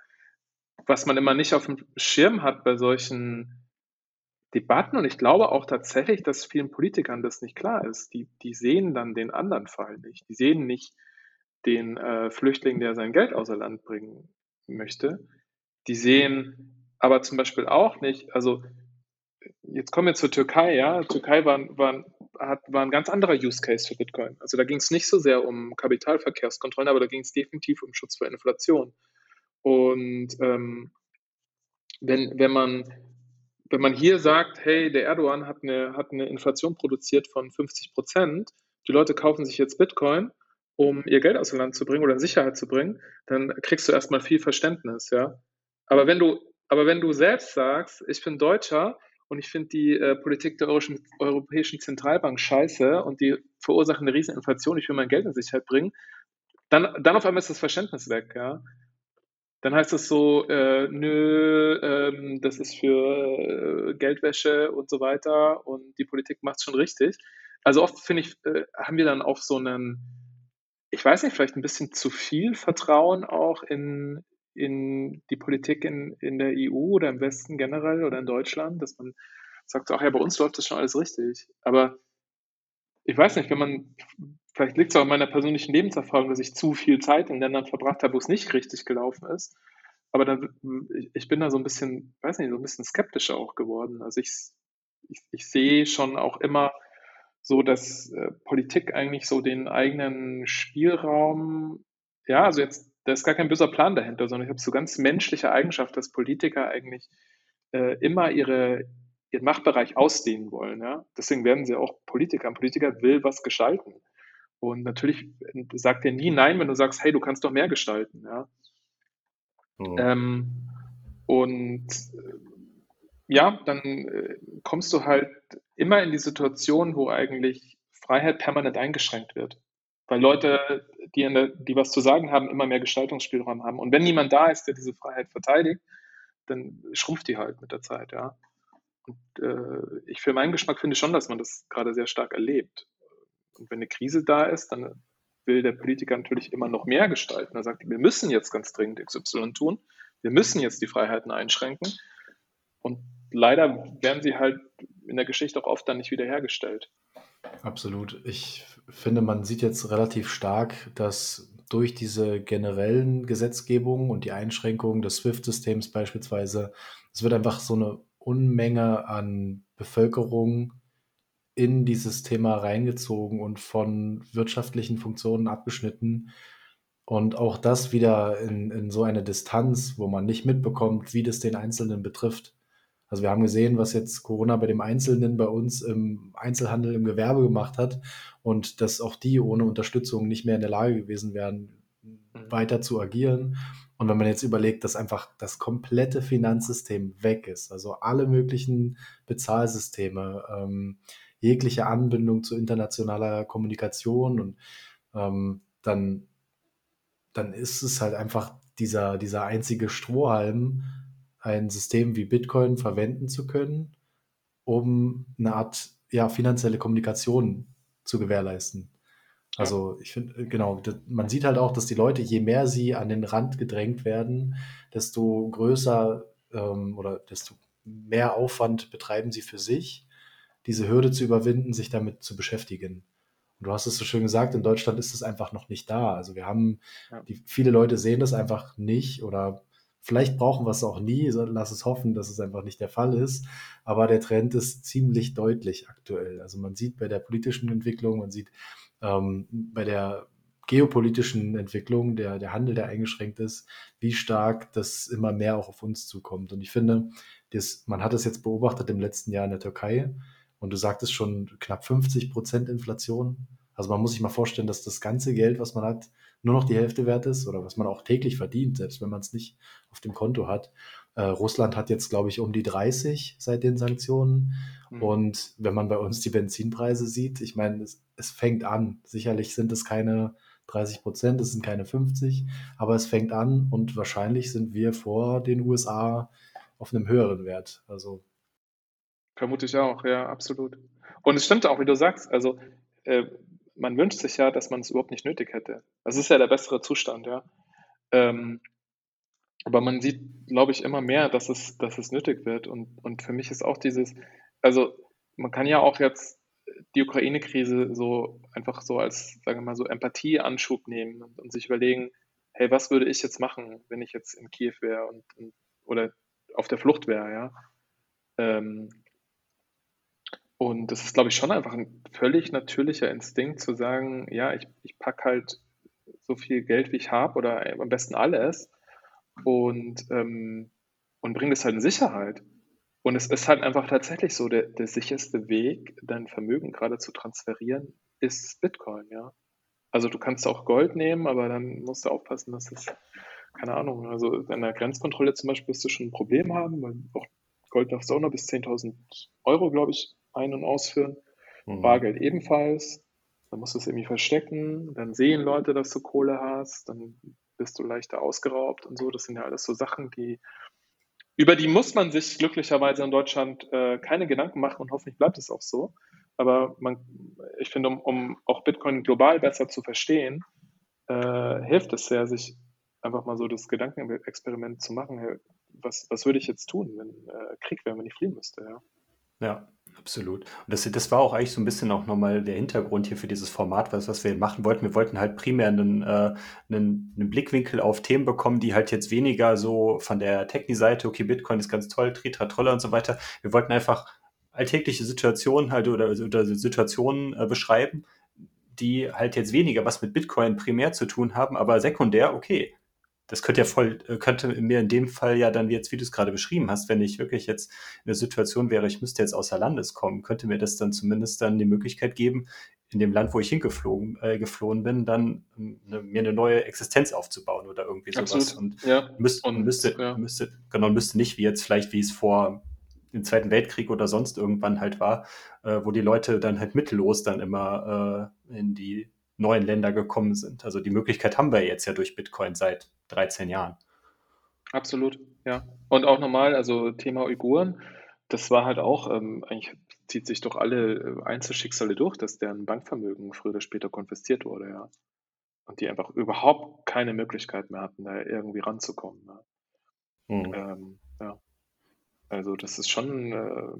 was man immer nicht auf dem Schirm hat bei solchen Debatten und ich glaube auch tatsächlich, dass vielen Politikern das nicht klar ist. Die, die sehen dann den anderen Fall nicht. Die sehen nicht den äh, Flüchtling, der sein Geld außer Land bringen möchte. Die sehen aber zum Beispiel auch nicht, also jetzt kommen wir zur Türkei, ja. Türkei war, war, hat, war ein ganz anderer Use Case für Bitcoin. Also da ging es nicht so sehr um Kapitalverkehrskontrollen, aber da ging es definitiv um Schutz vor Inflation. Und ähm, wenn, wenn man wenn man hier sagt, hey, der Erdogan hat eine, hat eine Inflation produziert von 50 Prozent, die Leute kaufen sich jetzt Bitcoin, um ihr Geld aus dem Land zu bringen oder in Sicherheit zu bringen, dann kriegst du erstmal viel Verständnis, ja. Aber wenn du, aber wenn du selbst sagst, ich bin Deutscher und ich finde die äh, Politik der Europäischen, Europäischen Zentralbank scheiße und die verursachen eine riesen Inflation, ich will mein Geld in Sicherheit bringen, dann, dann auf einmal ist das Verständnis weg, ja dann heißt es so, äh, nö, ähm, das ist für äh, Geldwäsche und so weiter und die Politik macht es schon richtig. Also oft finde ich, äh, haben wir dann auch so einen, ich weiß nicht, vielleicht ein bisschen zu viel Vertrauen auch in, in die Politik in, in der EU oder im Westen generell oder in Deutschland, dass man sagt, ach ja, bei uns läuft das schon alles richtig. Aber ich weiß nicht, wenn man vielleicht liegt es auch an meiner persönlichen Lebenserfahrung, dass ich zu viel Zeit in Ländern verbracht habe, wo es nicht richtig gelaufen ist. Aber dann, ich bin da so ein bisschen, weiß nicht, so ein bisschen skeptischer auch geworden. Also ich, ich, ich sehe schon auch immer so, dass äh, Politik eigentlich so den eigenen Spielraum, ja, also jetzt, da ist gar kein böser Plan dahinter, sondern ich habe so ganz menschliche Eigenschaft, dass Politiker eigentlich äh, immer ihre, ihren Machtbereich ausdehnen wollen. Ja? Deswegen werden sie auch Politiker. Ein Politiker will was gestalten. Und natürlich sagt er nie nein, wenn du sagst, hey, du kannst doch mehr gestalten. Ja? Mhm. Ähm, und ja, dann äh, kommst du halt immer in die Situation, wo eigentlich Freiheit permanent eingeschränkt wird. Weil Leute, die, der, die was zu sagen haben, immer mehr Gestaltungsspielraum haben. Und wenn niemand da ist, der diese Freiheit verteidigt, dann schrumpft die halt mit der Zeit, ja. Und äh, ich für meinen Geschmack finde schon, dass man das gerade sehr stark erlebt. Und wenn eine Krise da ist, dann will der Politiker natürlich immer noch mehr gestalten. Er sagt, wir müssen jetzt ganz dringend XY tun. Wir müssen jetzt die Freiheiten einschränken. Und leider werden sie halt in der Geschichte auch oft dann nicht wiederhergestellt. Absolut. Ich finde, man sieht jetzt relativ stark, dass durch diese generellen Gesetzgebungen und die Einschränkungen des SWIFT-Systems beispielsweise, es wird einfach so eine Unmenge an Bevölkerung in dieses Thema reingezogen und von wirtschaftlichen Funktionen abgeschnitten. Und auch das wieder in, in so eine Distanz, wo man nicht mitbekommt, wie das den Einzelnen betrifft. Also wir haben gesehen, was jetzt Corona bei dem Einzelnen bei uns im Einzelhandel, im Gewerbe gemacht hat und dass auch die ohne Unterstützung nicht mehr in der Lage gewesen wären, mhm. weiter zu agieren. Und wenn man jetzt überlegt, dass einfach das komplette Finanzsystem weg ist, also alle möglichen Bezahlsysteme, ähm, jegliche Anbindung zu internationaler Kommunikation und ähm, dann, dann ist es halt einfach dieser, dieser einzige Strohhalm, ein System wie Bitcoin verwenden zu können, um eine Art ja, finanzielle Kommunikation zu gewährleisten. Also ich finde, äh, genau, man sieht halt auch, dass die Leute, je mehr sie an den Rand gedrängt werden, desto größer ähm, oder desto mehr Aufwand betreiben sie für sich, diese Hürde zu überwinden, sich damit zu beschäftigen. Und du hast es so schön gesagt, in Deutschland ist es einfach noch nicht da. Also wir haben, ja. die, viele Leute sehen das einfach nicht oder vielleicht brauchen wir es auch nie. Lass es hoffen, dass es einfach nicht der Fall ist. Aber der Trend ist ziemlich deutlich aktuell. Also man sieht bei der politischen Entwicklung, man sieht ähm, bei der geopolitischen Entwicklung, der, der Handel, der eingeschränkt ist, wie stark das immer mehr auch auf uns zukommt. Und ich finde, das, man hat es jetzt beobachtet im letzten Jahr in der Türkei und du sagtest schon knapp 50 Prozent Inflation. Also man muss sich mal vorstellen, dass das ganze Geld, was man hat, nur noch die Hälfte wert ist oder was man auch täglich verdient, selbst wenn man es nicht auf dem Konto hat. Äh, Russland hat jetzt, glaube ich, um die 30 seit den Sanktionen. Mhm. Und wenn man bei uns die Benzinpreise sieht, ich meine, es, es fängt an. Sicherlich sind es keine 30 Prozent, es sind keine 50, aber es fängt an und wahrscheinlich sind wir vor den USA auf einem höheren Wert. Also Vermute ich auch, ja, absolut. Und es stimmt auch, wie du sagst, also äh, man wünscht sich ja, dass man es überhaupt nicht nötig hätte. Das ist ja der bessere Zustand, ja. Ähm, aber man sieht, glaube ich, immer mehr, dass es, dass es nötig wird. Und, und für mich ist auch dieses, also man kann ja auch jetzt die Ukraine-Krise so einfach so als, sagen wir mal, so Empathie-Anschub nehmen und, und, sich überlegen, hey, was würde ich jetzt machen, wenn ich jetzt in Kiew wäre und, und, oder auf der Flucht wäre, ja. Ähm, und das ist, glaube ich, schon einfach ein völlig natürlicher Instinkt zu sagen, ja, ich, ich packe halt so viel Geld, wie ich habe oder am besten alles und, ähm, und bringe das halt in Sicherheit. Und es ist halt einfach tatsächlich so, der, der sicherste Weg, dein Vermögen gerade zu transferieren, ist Bitcoin, ja. Also du kannst auch Gold nehmen, aber dann musst du aufpassen, dass es, keine Ahnung, also in der Grenzkontrolle zum Beispiel wirst du schon ein Problem haben, weil auch Gold darfst du auch noch bis 10.000 Euro, glaube ich, ein- und ausführen. Mhm. Bargeld ebenfalls. Dann musst du es irgendwie verstecken. Dann sehen Leute, dass du Kohle hast. Dann bist du leichter ausgeraubt und so. Das sind ja alles so Sachen, die über die muss man sich glücklicherweise in Deutschland äh, keine Gedanken machen und hoffentlich bleibt es auch so. Aber man, ich finde, um, um auch Bitcoin global besser zu verstehen, äh, hilft es sehr, sich einfach mal so das Gedankenexperiment zu machen. Was, was würde ich jetzt tun, wenn äh, Krieg wäre, wenn ich fliehen müsste? Ja. Ja, absolut. Und das, das war auch eigentlich so ein bisschen auch nochmal der Hintergrund hier für dieses Format, was, was wir machen wollten. Wir wollten halt primär einen, äh, einen, einen Blickwinkel auf Themen bekommen, die halt jetzt weniger so von der Technik-Seite, okay, Bitcoin ist ganz toll, Tritra, Troller und so weiter. Wir wollten einfach alltägliche Situationen halt oder, oder Situationen äh, beschreiben, die halt jetzt weniger was mit Bitcoin primär zu tun haben, aber sekundär, okay, das könnte ja voll, äh, könnte mir in dem Fall ja dann jetzt, wie du es gerade beschrieben hast, wenn ich wirklich jetzt in der Situation wäre, ich müsste jetzt außer Landes kommen, könnte mir das dann zumindest dann die Möglichkeit geben, in dem Land, wo ich hingeflogen äh, geflohen bin, dann eine, mir eine neue Existenz aufzubauen oder irgendwie sowas. Absolut. Und, ja. müsst, und müsste, ja. müsste, genau, müsste nicht wie jetzt vielleicht, wie es vor dem Zweiten Weltkrieg oder sonst irgendwann halt war, äh, wo die Leute dann halt mittellos dann immer äh, in die neuen Länder gekommen sind. Also die Möglichkeit haben wir jetzt ja durch Bitcoin seit 13 Jahren. Absolut, ja. Und auch nochmal, also Thema Uiguren, das war halt auch, ähm, eigentlich zieht sich doch alle äh, Einzelschicksale durch, dass deren Bankvermögen früher oder später konfisziert wurde, ja. Und die einfach überhaupt keine Möglichkeit mehr hatten, da irgendwie ranzukommen. Ne? Mhm. Ähm, ja. Also das ist schon, äh,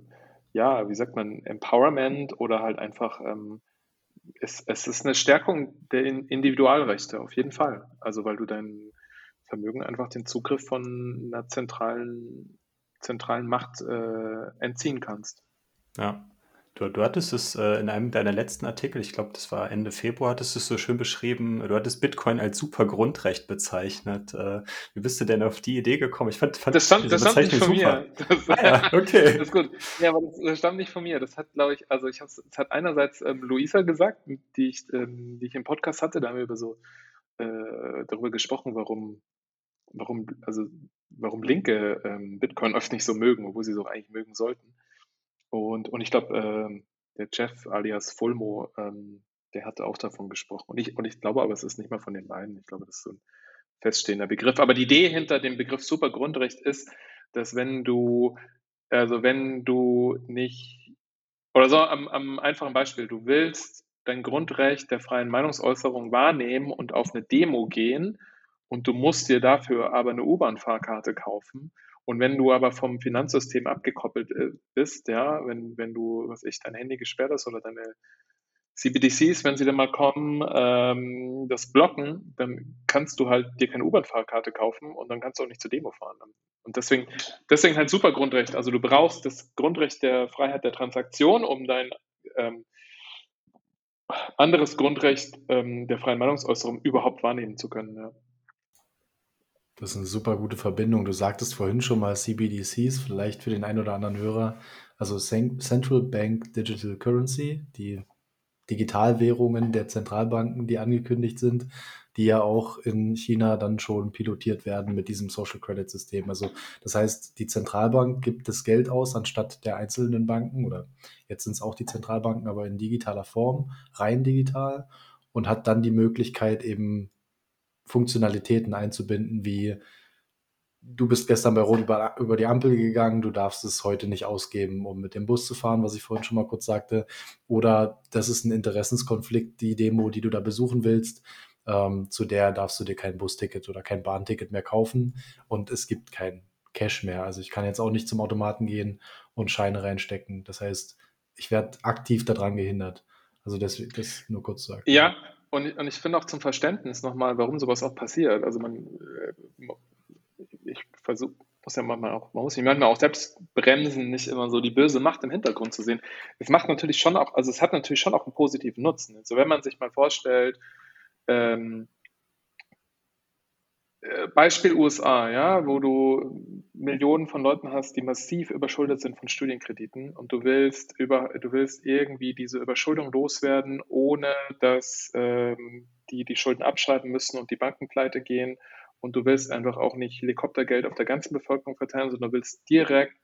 ja, wie sagt man, Empowerment oder halt einfach ähm, es, es ist eine Stärkung der Individualrechte, auf jeden Fall. Also weil du dein Vermögen einfach den Zugriff von einer zentralen, zentralen Macht äh, entziehen kannst. Ja. Du, du hattest es äh, in einem deiner letzten Artikel, ich glaube, das war Ende Februar, hattest du es so schön beschrieben, du hattest Bitcoin als super Grundrecht bezeichnet. Äh, wie bist du denn auf die Idee gekommen? Ich fand, fand das stand, das stand nicht von super. mir. Das, ah, ja, okay. Das ist gut. Ja, aber das, das stammt nicht von mir. Das hat, glaube ich, also ich habe es hat einerseits ähm, Luisa gesagt, die ich, ähm, die ich im Podcast hatte, da haben wir über so äh, darüber gesprochen, warum, warum, also warum Linke ähm, Bitcoin oft nicht so mögen, obwohl sie so eigentlich mögen sollten. Und, und ich glaube, ähm, der Jeff alias Fulmo, ähm, der hatte auch davon gesprochen. Und ich, und ich glaube aber, es ist nicht mal von den beiden. Ich glaube, das ist so ein feststehender Begriff. Aber die Idee hinter dem Begriff Supergrundrecht ist, dass wenn du, also wenn du nicht, oder so am, am einfachen Beispiel, du willst dein Grundrecht der freien Meinungsäußerung wahrnehmen und auf eine Demo gehen und du musst dir dafür aber eine U-Bahn-Fahrkarte kaufen. Und wenn du aber vom Finanzsystem abgekoppelt äh, bist, ja, wenn, wenn du, was ich, dein Handy gesperrt hast oder deine CBDCs, wenn sie dann mal kommen, ähm, das blocken, dann kannst du halt dir keine U-Bahn-Fahrkarte kaufen und dann kannst du auch nicht zur Demo fahren. Und deswegen, deswegen halt super Grundrecht. Also du brauchst das Grundrecht der Freiheit der Transaktion, um dein ähm, anderes Grundrecht ähm, der freien Meinungsäußerung überhaupt wahrnehmen zu können. Ja. Das ist eine super gute Verbindung. Du sagtest vorhin schon mal CBDCs, vielleicht für den einen oder anderen Hörer. Also Central Bank Digital Currency, die Digitalwährungen der Zentralbanken, die angekündigt sind, die ja auch in China dann schon pilotiert werden mit diesem Social Credit System. Also das heißt, die Zentralbank gibt das Geld aus anstatt der einzelnen Banken oder jetzt sind es auch die Zentralbanken, aber in digitaler Form, rein digital und hat dann die Möglichkeit eben Funktionalitäten einzubinden, wie du bist gestern bei Rot über, über, die Ampel gegangen, du darfst es heute nicht ausgeben, um mit dem Bus zu fahren, was ich vorhin schon mal kurz sagte. Oder das ist ein Interessenskonflikt, die Demo, die du da besuchen willst. Ähm, zu der darfst du dir kein Busticket oder kein Bahnticket mehr kaufen und es gibt kein Cash mehr. Also ich kann jetzt auch nicht zum Automaten gehen und Scheine reinstecken. Das heißt, ich werde aktiv daran gehindert. Also das, das nur kurz sagen. Ja, und, und ich finde auch zum Verständnis nochmal, warum sowas auch passiert. Also man, äh, ich versuche, muss ja manchmal auch, man muss sich manchmal auch selbst bremsen, nicht immer so die böse Macht im Hintergrund zu sehen. Es macht natürlich schon auch, also es hat natürlich schon auch einen positiven Nutzen. Also wenn man sich mal vorstellt, ähm, äh, Beispiel USA, ja, wo du Millionen von Leuten hast, die massiv überschuldet sind von Studienkrediten und du willst über, du willst irgendwie diese Überschuldung loswerden, ohne dass ähm, die die Schulden abschreiben müssen und die Banken pleite gehen und du willst einfach auch nicht Helikoptergeld auf der ganzen Bevölkerung verteilen, sondern du willst direkt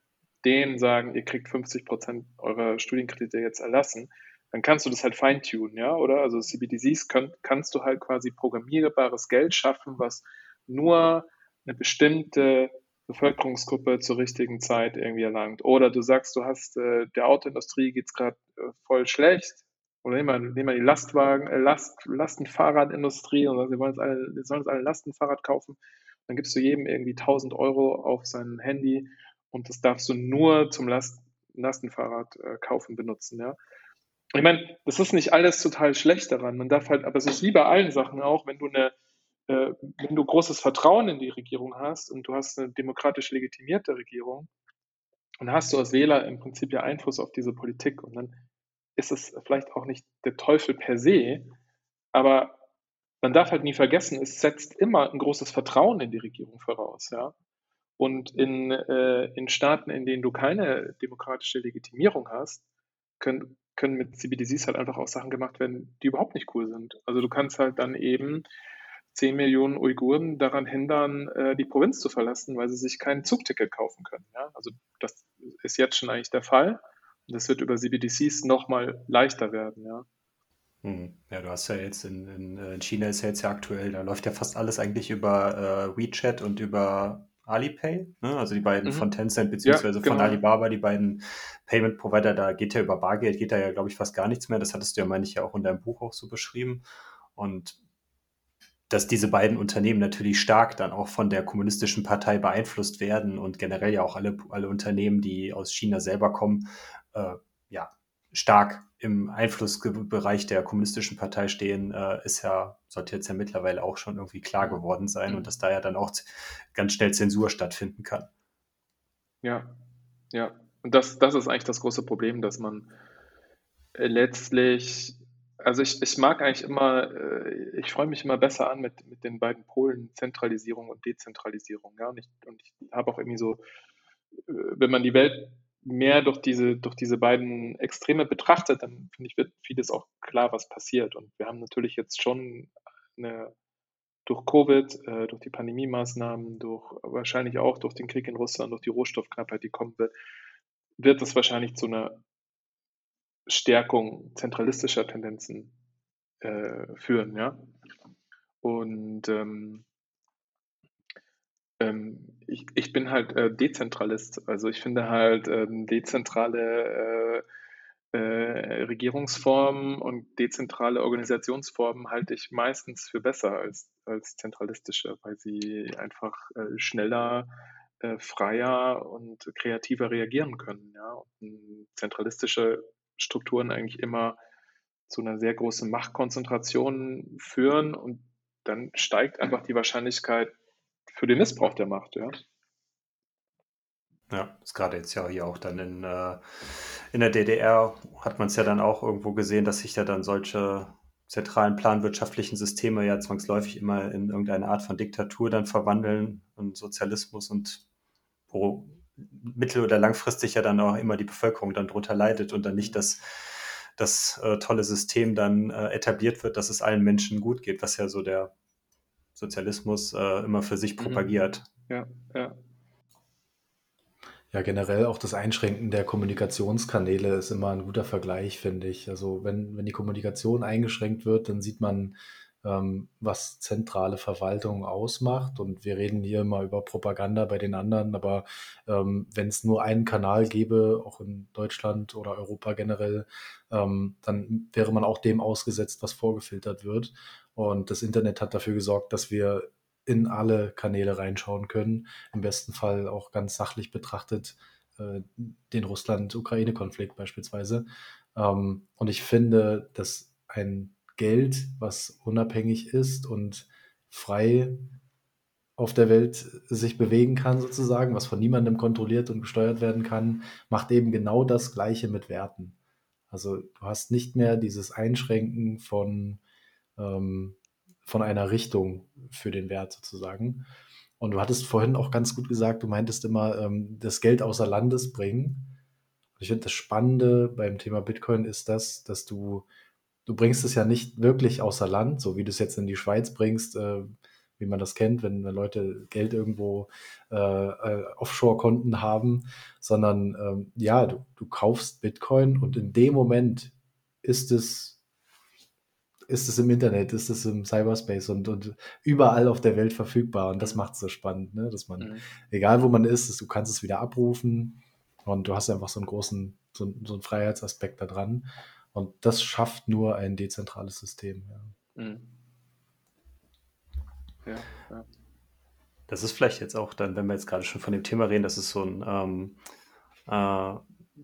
denen sagen, ihr kriegt 50 Prozent eurer Studienkredite jetzt erlassen, dann kannst du das halt feintunen, ja, oder? Also CBDCs kann, kannst du halt quasi programmierbares Geld schaffen, was nur eine bestimmte Bevölkerungsgruppe zur richtigen Zeit irgendwie erlangt. Oder du sagst, du hast äh, der Autoindustrie geht's gerade äh, voll schlecht. Oder nehmen wir, nehmen wir die Lastwagen, äh, Last, Lastenfahrradindustrie und sie wollen jetzt alle, sie sollen jetzt alle Lastenfahrrad kaufen. Dann gibst du jedem irgendwie 1000 Euro auf sein Handy und das darfst du nur zum Last, Lastenfahrrad äh, kaufen benutzen, ja. Ich meine, das ist nicht alles total schlecht daran. Man darf halt, aber es ist wie bei allen Sachen auch, wenn du eine äh, wenn du großes Vertrauen in die Regierung hast und du hast eine demokratisch legitimierte Regierung, dann hast du als Wähler im Prinzip ja Einfluss auf diese Politik und dann ist es vielleicht auch nicht der Teufel per se, aber man darf halt nie vergessen, es setzt immer ein großes Vertrauen in die Regierung voraus, ja. Und in, äh, in Staaten, in denen du keine demokratische Legitimierung hast, können, können mit CBDCs halt einfach auch Sachen gemacht werden, die überhaupt nicht cool sind. Also du kannst halt dann eben 10 Millionen Uiguren daran hindern, äh, die Provinz zu verlassen, weil sie sich kein Zugticket kaufen können. Ja? Also das ist jetzt schon eigentlich der Fall. Und das wird über CBDCs nochmal leichter werden, ja. Hm. Ja, du hast ja jetzt in, in, äh, in, China ist ja jetzt ja aktuell, da läuft ja fast alles eigentlich über äh, WeChat und über Alipay, ne? also die beiden mhm. von Tencent beziehungsweise ja, genau. von Alibaba, die beiden Payment-Provider, da geht ja über Bargeld, geht da ja, glaube ich, fast gar nichts mehr. Das hattest du ja, meine ich, ja auch in deinem Buch auch so beschrieben. Und dass diese beiden Unternehmen natürlich stark dann auch von der kommunistischen Partei beeinflusst werden und generell ja auch alle, alle Unternehmen, die aus China selber kommen, äh, ja, stark im Einflussbereich der kommunistischen Partei stehen, äh, ist ja, sollte jetzt ja mittlerweile auch schon irgendwie klar geworden sein mhm. und dass da ja dann auch ganz schnell Zensur stattfinden kann. Ja, ja. Und das, das ist eigentlich das große Problem, dass man letztlich also ich, ich mag eigentlich immer, äh, ich freue mich immer besser an mit, mit den beiden Polen Zentralisierung und Dezentralisierung. Ja? Und ich, und ich habe auch irgendwie so, äh, wenn man die Welt mehr durch diese, durch diese beiden Extreme betrachtet, dann finde ich, wird vieles auch klar, was passiert. Und wir haben natürlich jetzt schon eine, durch Covid, äh, durch die Pandemie-Maßnahmen, durch wahrscheinlich auch durch den Krieg in Russland, durch die Rohstoffknappheit, die kommen wird, wird es wahrscheinlich zu einer Stärkung zentralistischer Tendenzen äh, führen, ja. Und ähm, ähm, ich, ich bin halt äh, Dezentralist. Also ich finde halt ähm, dezentrale äh, Regierungsformen und dezentrale Organisationsformen halte ich meistens für besser als, als zentralistische, weil sie einfach äh, schneller, äh, freier und kreativer reagieren können. Ja? Und zentralistische Strukturen eigentlich immer zu einer sehr großen Machtkonzentration führen und dann steigt einfach die Wahrscheinlichkeit für den Missbrauch der Macht. Ja? Ja, ist gerade jetzt ja hier auch dann in, äh, in der DDR hat man es ja dann auch irgendwo gesehen, dass sich ja dann solche zentralen planwirtschaftlichen Systeme ja zwangsläufig immer in irgendeine Art von Diktatur dann verwandeln und Sozialismus und wo mittel- oder langfristig ja dann auch immer die Bevölkerung dann drunter leidet und dann nicht das, das äh, tolle System dann äh, etabliert wird, dass es allen Menschen gut geht, was ja so der Sozialismus äh, immer für sich mhm. propagiert. Ja, ja. Ja, generell auch das Einschränken der Kommunikationskanäle ist immer ein guter Vergleich, finde ich. Also wenn, wenn die Kommunikation eingeschränkt wird, dann sieht man, was zentrale Verwaltung ausmacht. Und wir reden hier immer über Propaganda bei den anderen, aber ähm, wenn es nur einen Kanal gäbe, auch in Deutschland oder Europa generell, ähm, dann wäre man auch dem ausgesetzt, was vorgefiltert wird. Und das Internet hat dafür gesorgt, dass wir in alle Kanäle reinschauen können. Im besten Fall auch ganz sachlich betrachtet äh, den Russland-Ukraine-Konflikt beispielsweise. Ähm, und ich finde, dass ein Geld, was unabhängig ist und frei auf der Welt sich bewegen kann, sozusagen, was von niemandem kontrolliert und gesteuert werden kann, macht eben genau das Gleiche mit Werten. Also du hast nicht mehr dieses Einschränken von ähm, von einer Richtung für den Wert sozusagen. Und du hattest vorhin auch ganz gut gesagt, du meintest immer, ähm, das Geld außer Landes bringen. Ich finde, das Spannende beim Thema Bitcoin ist das, dass du, du bringst es ja nicht wirklich außer Land, so wie du es jetzt in die Schweiz bringst, äh, wie man das kennt, wenn Leute Geld irgendwo äh, äh, Offshore-Konten haben, sondern ähm, ja, du, du kaufst Bitcoin und in dem Moment ist es ist es im Internet, ist es im Cyberspace und, und überall auf der Welt verfügbar. Und das macht es so spannend, ne? dass man, mhm. egal wo man ist, du kannst es wieder abrufen und du hast einfach so einen großen, so, so einen Freiheitsaspekt da dran. Und das schafft nur ein dezentrales System. Ja. Mhm. Ja, ja. Das ist vielleicht jetzt auch dann, wenn wir jetzt gerade schon von dem Thema reden, das ist so ein ähm, äh,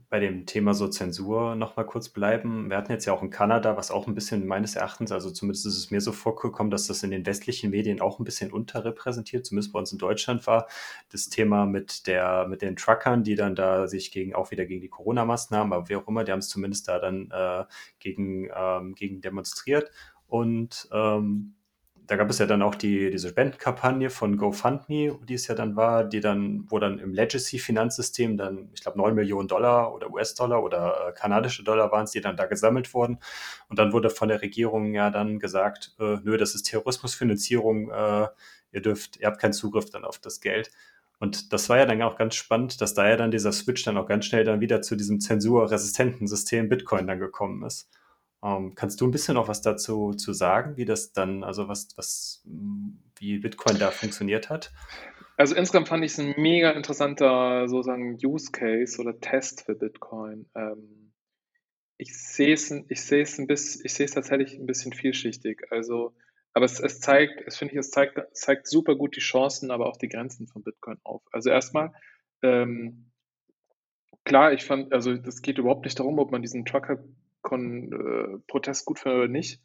bei dem Thema so Zensur noch mal kurz bleiben. Wir hatten jetzt ja auch in Kanada, was auch ein bisschen meines Erachtens, also zumindest ist es mir so vorgekommen, dass das in den westlichen Medien auch ein bisschen unterrepräsentiert, zumindest bei uns in Deutschland war, das Thema mit der, mit den Truckern, die dann da sich gegen, auch wieder gegen die Corona-Maßnahmen, aber wie auch immer, die haben es zumindest da dann äh, gegen, ähm, gegen demonstriert und ähm, da gab es ja dann auch die, diese Spendenkampagne von GoFundMe, die es ja dann war, die dann, wo dann im Legacy-Finanzsystem dann, ich glaube, 9 Millionen Dollar oder US-Dollar oder äh, kanadische Dollar waren es, die dann da gesammelt wurden. Und dann wurde von der Regierung ja dann gesagt, äh, nö, das ist Terrorismusfinanzierung, äh, ihr dürft, ihr habt keinen Zugriff dann auf das Geld. Und das war ja dann auch ganz spannend, dass da ja dann dieser Switch dann auch ganz schnell dann wieder zu diesem zensurresistenten System Bitcoin dann gekommen ist. Ähm, kannst du ein bisschen noch was dazu zu sagen, wie das dann, also was, was, wie Bitcoin da funktioniert hat? Also insgesamt fand ich es ein mega interessanter sozusagen Use Case oder Test für Bitcoin. Ähm, ich sehe es, ich sehe es tatsächlich ein bisschen vielschichtig. Also, aber es, es zeigt, es finde ich, es zeigt, zeigt super gut die Chancen, aber auch die Grenzen von Bitcoin auf. Also erstmal, ähm, klar, ich fand, also es geht überhaupt nicht darum, ob man diesen Trucker Kon äh, Protest gut finden oder nicht.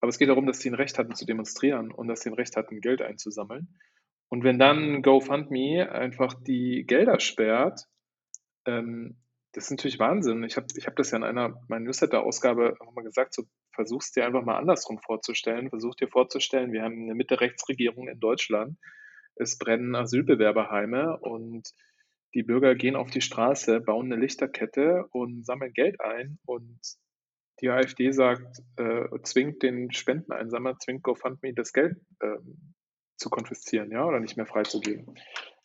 Aber es geht darum, dass sie ein Recht hatten zu demonstrieren und dass sie ein Recht hatten, Geld einzusammeln. Und wenn dann GoFundMe einfach die Gelder sperrt, ähm, das ist natürlich Wahnsinn. Ich habe ich hab das ja in einer meiner Newsletter-Ausgabe mal gesagt, so versuchst dir einfach mal andersrum vorzustellen. Versuch dir vorzustellen, wir haben eine Mitte-Rechts-Regierung in Deutschland. Es brennen Asylbewerberheime und die Bürger gehen auf die Straße, bauen eine Lichterkette und sammeln Geld ein und die AfD sagt, äh, zwingt den Spendeneinsamer, zwingt GoFundMe das Geld äh, zu konfiszieren, ja, oder nicht mehr freizugeben.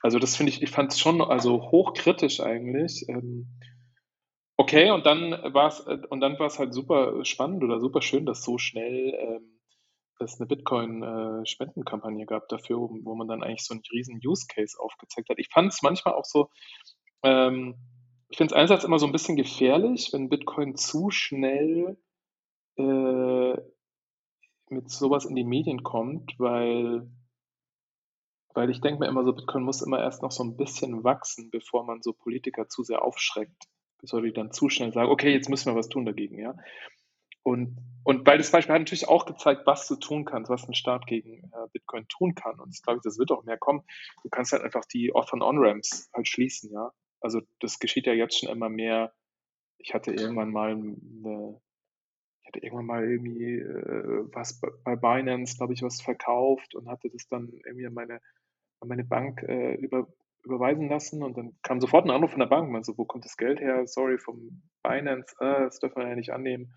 Also das finde ich, ich fand es schon also hochkritisch eigentlich. Ähm, okay, und dann war es und dann war es halt super spannend oder super schön, dass so schnell ähm, es eine Bitcoin-Spendenkampagne äh, gab dafür, wo, wo man dann eigentlich so einen riesen Use Case aufgezeigt hat. Ich fand es manchmal auch so, ähm, ich finde es einerseits immer so ein bisschen gefährlich, wenn Bitcoin zu schnell äh, mit sowas in die Medien kommt, weil weil ich denke mir immer so, Bitcoin muss immer erst noch so ein bisschen wachsen, bevor man so Politiker zu sehr aufschreckt, bevor die dann zu schnell sagen: „Okay, jetzt müssen wir was tun dagegen“, ja? Und und weil das Beispiel hat natürlich auch gezeigt, was du tun kannst, was ein Staat gegen, äh, Bitcoin tun kann. Und ich glaube, das wird auch mehr kommen. Du kannst halt einfach die Off-and-On-Ramps halt schließen, ja? Also, das geschieht ja jetzt schon immer mehr. Ich hatte irgendwann mal 'ne ich hatte irgendwann mal irgendwie, äh, was bei Binance, glaube ich, was verkauft und hatte das dann irgendwie an meine an meine Bank, äh, über überweisen lassen und dann kam sofort ein Anruf von der Bank, meinte so: „Wo kommt das Geld her? Sorry, vom Binance. Ah, das dürfen wir ja nicht annehmen.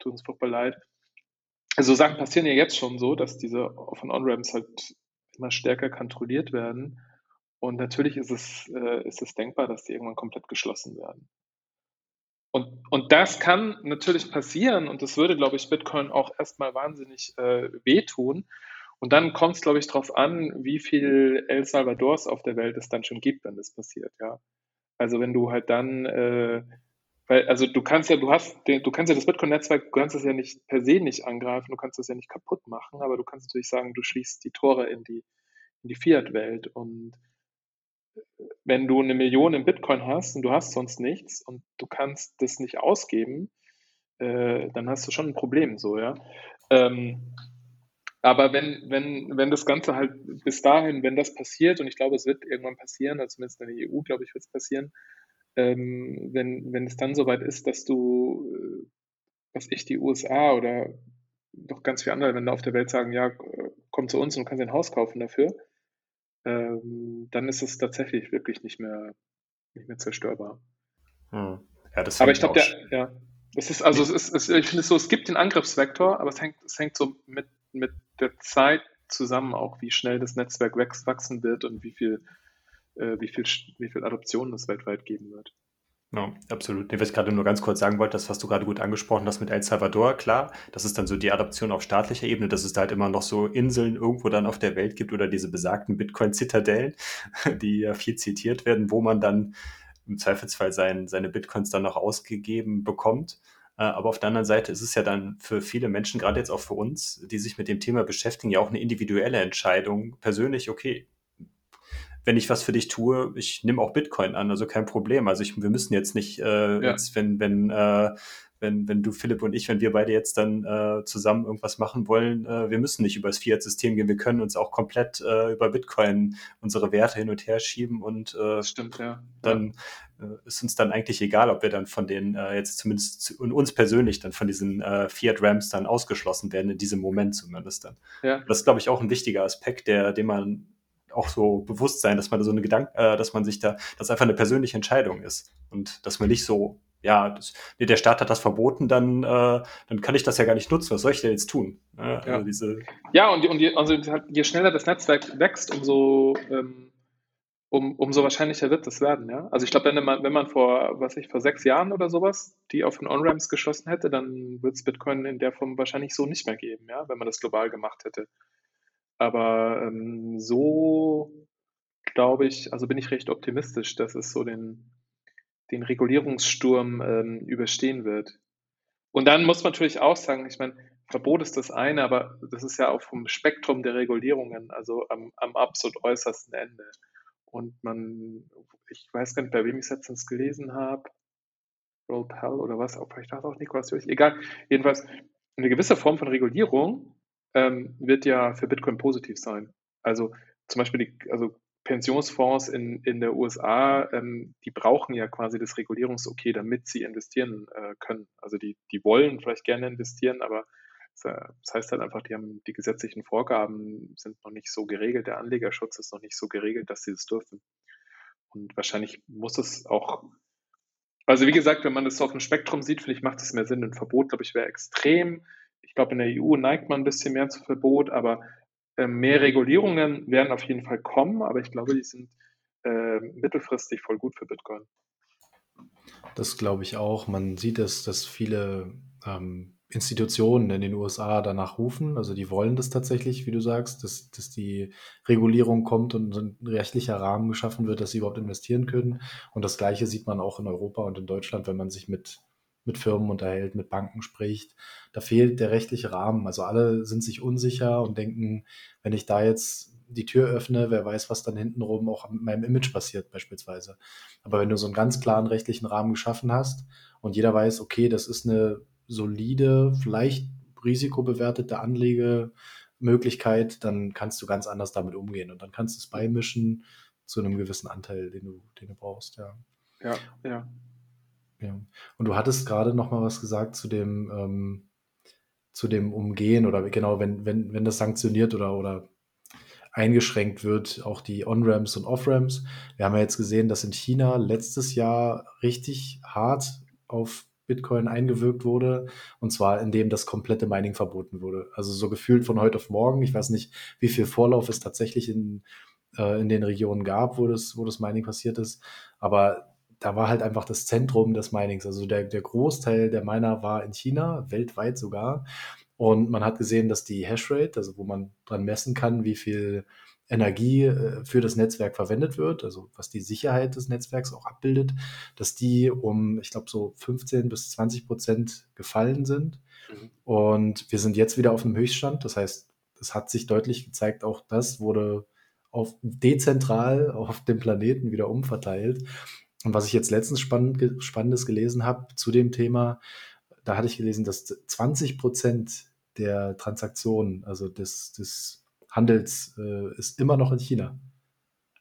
Tut uns furchtbar leid.“ Also, Sachen passieren ja jetzt schon so, dass diese Off-and-On-Ramps halt immer stärker kontrolliert werden. Und natürlich ist es, äh, ist es denkbar, dass die irgendwann komplett geschlossen werden. Und, und das kann natürlich passieren und das würde, glaube ich, Bitcoin auch erstmal wahnsinnig äh, wehtun. Und dann kommt es, glaube ich, darauf an, wie viel El Salvadors auf der Welt es dann schon gibt, wenn das passiert, ja. Also wenn du halt dann, äh, weil, also du kannst ja, du hast, du kannst ja das Bitcoin-Netzwerk, du kannst es ja nicht per se nicht angreifen, du kannst es ja nicht kaputt machen, aber du kannst natürlich sagen, du schließt die Tore in die, in die Fiat-Welt. Und wenn du eine Million in Bitcoin hast und du hast sonst nichts und du kannst das nicht ausgeben, äh, dann hast du schon ein Problem, so, ja. Ähm, aber wenn, wenn, wenn das Ganze halt bis dahin, wenn das passiert, und ich glaube, es wird irgendwann passieren, also zumindest in der EU, glaube ich, wird es passieren, ähm, wenn, wenn es dann soweit ist, dass du, äh, was ich, die USA oder doch ganz viele andere Länder auf der Welt sagen, ja, komm zu uns und du kannst ein Haus kaufen dafür, ähm, dann ist es tatsächlich wirklich nicht mehr, nicht mehr zerstörbar. Hm. Ja, das aber ich glaube, ja, es ist, also es ist, es, ich finde es so, es gibt den Angriffsvektor, aber es hängt, es hängt so mit, mit der Zeit zusammen auch, wie schnell das Netzwerk wachsen wird und wie viel, äh, wie viel, wie viel Adoption es weltweit geben wird. Ja, absolut. was ich gerade nur ganz kurz sagen wollte, das, was du gerade gut angesprochen hast mit El Salvador, klar, das ist dann so die Adoption auf staatlicher Ebene, dass es da halt immer noch so Inseln irgendwo dann auf der Welt gibt oder diese besagten Bitcoin-Zitadellen, die ja viel zitiert werden, wo man dann im Zweifelsfall sein, seine Bitcoins dann noch ausgegeben bekommt. Äh, aber auf der anderen Seite ist es ja dann für viele Menschen, gerade jetzt auch für uns, die sich mit dem Thema beschäftigen, ja auch eine individuelle Entscheidung. Persönlich, okay, wenn ich was für dich tue, ich nehme auch Bitcoin an, also kein Problem. Also ich, wir müssen jetzt nicht, äh, ja. jetzt, wenn, wenn, äh, wenn, wenn du, Philipp und ich, wenn wir beide jetzt dann äh, zusammen irgendwas machen wollen, äh, wir müssen nicht über das Fiat-System gehen, wir können uns auch komplett äh, über Bitcoin unsere Werte hin und her schieben und äh, Stimmt, ja. dann äh, ist uns dann eigentlich egal, ob wir dann von den, äh, jetzt zumindest und uns persönlich dann von diesen äh, Fiat-Rams dann ausgeschlossen werden, in diesem Moment zumindest dann. Ja. Das ist, glaube ich, auch ein wichtiger Aspekt, der, den man auch so bewusst sein, dass man so eine Gedanke, äh, dass man sich da, dass einfach eine persönliche Entscheidung ist und dass man nicht so, ja, das, nee, der Staat hat das verboten, dann, äh, dann kann ich das ja gar nicht nutzen. Was soll ich denn jetzt tun? Ja, also diese ja und, und je, also je schneller das Netzwerk wächst, umso ähm, um, umso wahrscheinlicher wird das werden, ja. Also ich glaube, wenn man, wenn man vor, was ich, vor sechs Jahren oder sowas die auf den On-Ramps geschlossen hätte, dann wird es Bitcoin in der Form wahrscheinlich so nicht mehr geben, ja, wenn man das global gemacht hätte. Aber ähm, so glaube ich, also bin ich recht optimistisch, dass es so den, den Regulierungssturm ähm, überstehen wird. Und dann muss man natürlich auch sagen, ich meine, Verbot ist das eine, aber das ist ja auch vom Spektrum der Regulierungen, also am, am absolut äußersten Ende. Und man, ich weiß gar nicht, bei wem ich es letztens gelesen habe, Roll Pell oder was, auch vielleicht auch Nikolaus Jürich, egal. Jedenfalls, eine gewisse Form von Regulierung ähm, wird ja für Bitcoin positiv sein. Also zum Beispiel die, also Pensionsfonds in, in der USA, ähm, die brauchen ja quasi das Regulierungs-Okay, damit sie investieren äh, können. Also die, die wollen vielleicht gerne investieren, aber das heißt halt einfach, die haben die gesetzlichen Vorgaben sind noch nicht so geregelt, der Anlegerschutz ist noch nicht so geregelt, dass sie das dürfen. Und wahrscheinlich muss es auch, also wie gesagt, wenn man das so auf dem Spektrum sieht, finde ich, macht es mehr Sinn. Ein Verbot, glaube ich, wäre extrem ich glaube, in der EU neigt man ein bisschen mehr zu Verbot, aber äh, mehr Regulierungen werden auf jeden Fall kommen, aber ich glaube, die sind äh, mittelfristig voll gut für Bitcoin. Das glaube ich auch. Man sieht es, dass viele ähm, Institutionen in den USA danach rufen. Also die wollen das tatsächlich, wie du sagst, dass, dass die Regulierung kommt und ein rechtlicher Rahmen geschaffen wird, dass sie überhaupt investieren können. Und das Gleiche sieht man auch in Europa und in Deutschland, wenn man sich mit, mit Firmen unterhält, mit Banken spricht. Da fehlt der rechtliche Rahmen. Also alle sind sich unsicher und denken, wenn ich da jetzt die Tür öffne, wer weiß, was dann hintenrum auch mit meinem Image passiert beispielsweise. Aber wenn du so einen ganz klaren rechtlichen Rahmen geschaffen hast und jeder weiß, okay, das ist eine solide, vielleicht risikobewertete Anlegemöglichkeit, dann kannst du ganz anders damit umgehen und dann kannst du es beimischen zu einem gewissen Anteil, den du, den du brauchst, ja. Ja, ja. Ja. Und du hattest gerade noch mal was gesagt zu dem, ähm, zu dem Umgehen oder genau, wenn, wenn, wenn das sanktioniert oder, oder eingeschränkt wird, auch die On-Ramps und Off-Ramps. Wir haben ja jetzt gesehen, dass in China letztes Jahr richtig hart auf Bitcoin eingewirkt wurde, und zwar indem das komplette Mining verboten wurde. Also so gefühlt von heute auf morgen. Ich weiß nicht, wie viel Vorlauf es tatsächlich in, äh, in den Regionen gab, wo das, wo das Mining passiert ist, aber da war halt einfach das Zentrum des Minings. Also der, der Großteil der Miner war in China, weltweit sogar. Und man hat gesehen, dass die Hashrate, also wo man dran messen kann, wie viel Energie äh, für das Netzwerk verwendet wird, also was die Sicherheit des Netzwerks auch abbildet, dass die um, ich glaube, so 15 bis 20 Prozent gefallen sind. Mhm. Und wir sind jetzt wieder auf einem Höchststand. Das heißt, es hat sich deutlich gezeigt, auch das wurde auf dezentral auf dem Planeten wieder umverteilt. Und was ich jetzt letztens spannend, Spannendes gelesen habe zu dem Thema, da hatte ich gelesen, dass 20 Prozent der Transaktionen, also des, des Handels äh, ist immer noch in China.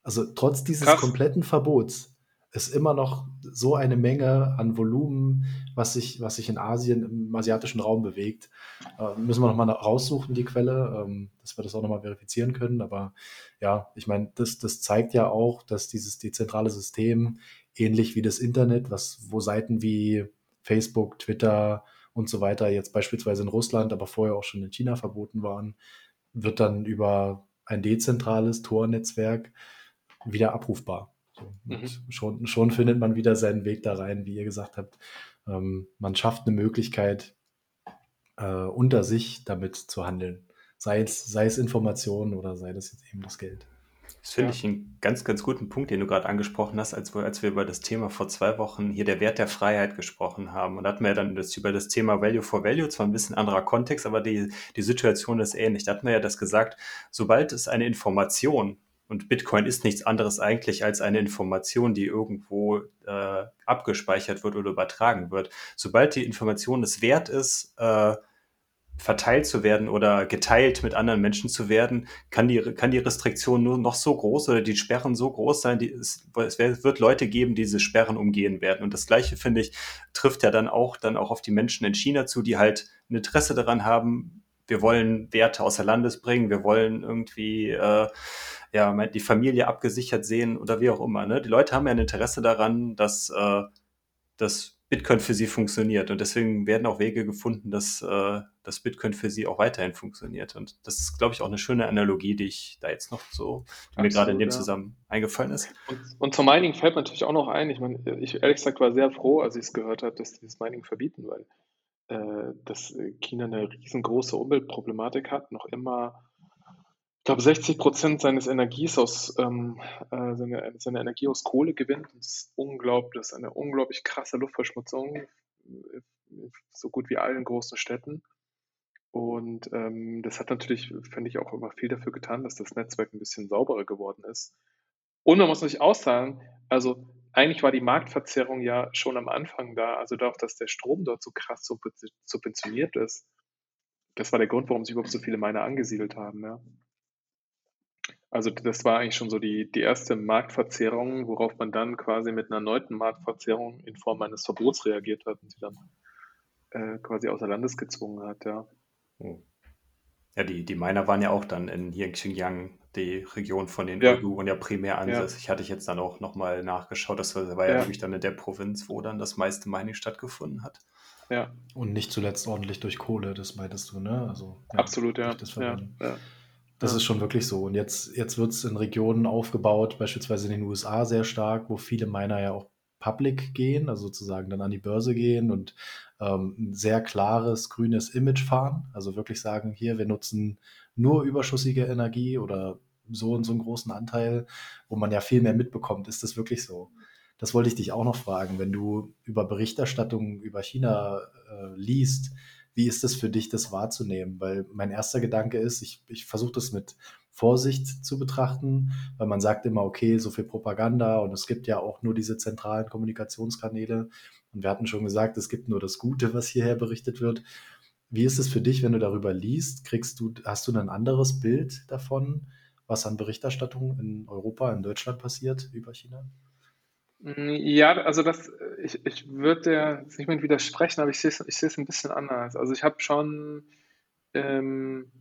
Also trotz dieses Krass. kompletten Verbots ist immer noch so eine Menge an Volumen, was sich, was sich in Asien, im asiatischen Raum bewegt. Äh, müssen wir nochmal raussuchen, die Quelle, ähm, dass wir das auch nochmal verifizieren können. Aber ja, ich meine, das, das zeigt ja auch, dass dieses dezentrale System, ähnlich wie das Internet, was, wo Seiten wie Facebook, Twitter und so weiter jetzt beispielsweise in Russland, aber vorher auch schon in China verboten waren, wird dann über ein dezentrales Tor-Netzwerk wieder abrufbar. So, mhm. schon, schon findet man wieder seinen Weg da rein, wie ihr gesagt habt. Ähm, man schafft eine Möglichkeit, äh, unter sich damit zu handeln. Sei es, sei es Informationen oder sei das jetzt eben das Geld. Das finde ja. ich einen ganz, ganz guten Punkt, den du gerade angesprochen hast, als wir, als wir über das Thema vor zwei Wochen hier der Wert der Freiheit gesprochen haben. Und da hatten wir ja dann das, über das Thema Value for Value, zwar ein bisschen anderer Kontext, aber die, die Situation ist ähnlich. Da hatten wir ja das gesagt, sobald es eine Information und Bitcoin ist nichts anderes eigentlich als eine Information, die irgendwo äh, abgespeichert wird oder übertragen wird. Sobald die Information es wert ist, äh, verteilt zu werden oder geteilt mit anderen Menschen zu werden, kann die, kann die Restriktion nur noch so groß oder die Sperren so groß sein, die, es, es wird Leute geben, die diese Sperren umgehen werden. Und das Gleiche, finde ich, trifft ja dann auch, dann auch auf die Menschen in China zu, die halt ein Interesse daran haben, wir wollen Werte außer Landes bringen, wir wollen irgendwie äh, ja, die Familie abgesichert sehen oder wie auch immer. Ne? Die Leute haben ja ein Interesse daran, dass, äh, dass Bitcoin für sie funktioniert. Und deswegen werden auch Wege gefunden, dass, äh, dass Bitcoin für sie auch weiterhin funktioniert. Und das ist, glaube ich, auch eine schöne Analogie, die ich da jetzt noch so, die mir gerade in dem ja. Zusammenhang eingefallen ist. Und, und zum Mining fällt mir natürlich auch noch ein, ich meine, ich ehrlich gesagt war sehr froh, als ich es gehört habe, dass die das Mining verbieten, weil äh, dass China eine riesengroße Umweltproblematik hat, noch immer ich glaube, 60 Prozent seines Energies aus, ähm, äh, seine, seine Energie aus Kohle gewinnt. Das ist unglaublich, das ist eine unglaublich krasse Luftverschmutzung, äh, so gut wie allen großen Städten. Und ähm, das hat natürlich, finde ich, auch immer viel dafür getan, dass das Netzwerk ein bisschen sauberer geworden ist. Und man muss natürlich auch sagen, also eigentlich war die Marktverzerrung ja schon am Anfang da, also dadurch, dass der Strom dort so krass subventioniert ist. Das war der Grund, warum sich überhaupt so viele Miner angesiedelt haben, ja. Also das war eigentlich schon so die, die erste Marktverzerrung, worauf man dann quasi mit einer erneuten Marktverzerrung in Form eines Verbots reagiert hat und sie dann äh, quasi außer Landes gezwungen hat, ja. Hm. Ja, die, die Miner waren ja auch dann in hier in Xinjiang, die Region von den ja. Uiguren ja primär ansässig. Ja. Hatte ich jetzt dann auch nochmal nachgeschaut. Das war, war ja, ja wirklich dann in der Provinz, wo dann das meiste Mining stattgefunden hat. Ja. Und nicht zuletzt ordentlich durch Kohle, das meintest du, ne? Also, Absolut, ja. ja, ja. Das ja. ist schon wirklich so. Und jetzt, jetzt wird es in Regionen aufgebaut, beispielsweise in den USA sehr stark, wo viele Miner ja auch public gehen, also sozusagen dann an die Börse gehen und ähm, ein sehr klares grünes Image fahren. Also wirklich sagen, hier, wir nutzen nur überschüssige Energie oder so und so einen großen Anteil, wo man ja viel mehr mitbekommt. Ist das wirklich so? Das wollte ich dich auch noch fragen. Wenn du über Berichterstattung über China äh, liest, wie ist das für dich, das wahrzunehmen? Weil mein erster Gedanke ist, ich, ich versuche das mit Vorsicht zu betrachten, weil man sagt immer, okay, so viel Propaganda und es gibt ja auch nur diese zentralen Kommunikationskanäle. Und wir hatten schon gesagt, es gibt nur das Gute, was hierher berichtet wird. Wie ist es für dich, wenn du darüber liest? Kriegst du, hast du ein anderes Bild davon, was an Berichterstattung in Europa, in Deutschland passiert über China? Ja, also das, ich, ich würde der nicht mit widersprechen, aber ich sehe es, ich sehe es ein bisschen anders. Also ich habe schon, ähm,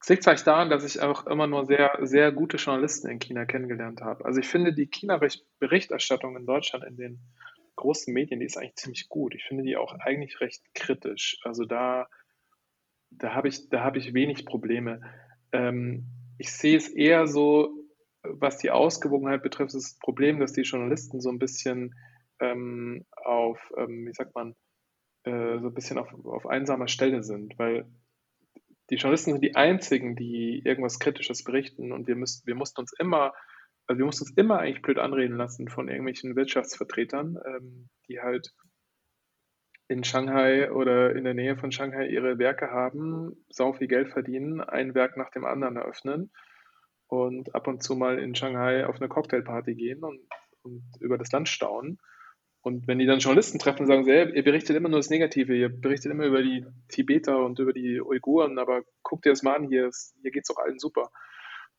es liegt vielleicht daran, dass ich auch immer nur sehr, sehr gute Journalisten in China kennengelernt habe. Also ich finde die China-Berichterstattung in Deutschland in den großen Medien, die ist eigentlich ziemlich gut. Ich finde die auch eigentlich recht kritisch. Also da, da habe ich, da habe ich wenig Probleme. Ähm, ich sehe es eher so, was die Ausgewogenheit betrifft, ist das Problem, dass die Journalisten so ein bisschen ähm, auf, ähm, wie sagt man, äh, so ein bisschen auf, auf einsamer Stelle sind, weil die Journalisten sind die einzigen, die irgendwas Kritisches berichten und wir müssen, wir mussten uns immer, also wir mussten uns immer eigentlich blöd anreden lassen von irgendwelchen Wirtschaftsvertretern, ähm, die halt in Shanghai oder in der Nähe von Shanghai ihre Werke haben, sau viel Geld verdienen, ein Werk nach dem anderen eröffnen und ab und zu mal in Shanghai auf eine Cocktailparty gehen und, und über das Land staunen. Und wenn die dann Journalisten treffen, sagen sie, ihr berichtet immer nur das Negative, ihr berichtet immer über die Tibeter und über die Uiguren, aber guckt dir das mal an, hier, hier geht es doch allen super.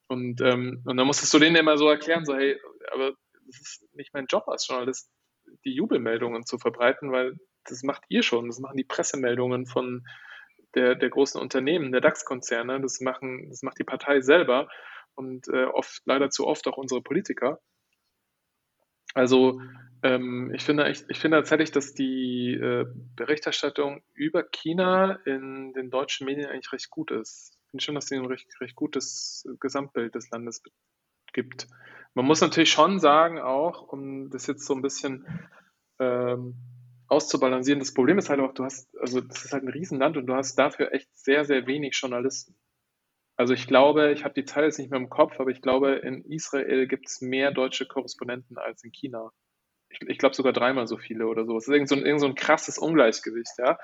Und, ähm, und dann musstest du denen immer so erklären, so, hey, aber das ist nicht mein Job als Journalist, die Jubelmeldungen zu verbreiten, weil das macht ihr schon, das machen die Pressemeldungen von der, der großen Unternehmen, der DAX-Konzerne, das, das macht die Partei selber und äh, oft, leider zu oft auch unsere Politiker. Also ähm, ich, finde, ich, ich finde tatsächlich, dass die äh, Berichterstattung über China in den deutschen Medien eigentlich recht gut ist. Ich finde schon, dass sie ein recht, recht gutes Gesamtbild des Landes gibt. Man muss natürlich schon sagen, auch, um das jetzt so ein bisschen ähm, auszubalancieren, das Problem ist halt auch, du hast, also das ist halt ein Riesenland und du hast dafür echt sehr, sehr wenig Journalisten. Also ich glaube, ich habe die Zahl jetzt nicht mehr im Kopf, aber ich glaube, in Israel gibt es mehr deutsche Korrespondenten als in China. Ich, ich glaube sogar dreimal so viele oder so. Es ist irgend so ein, irgend so ein krasses Ungleichgewicht, ja.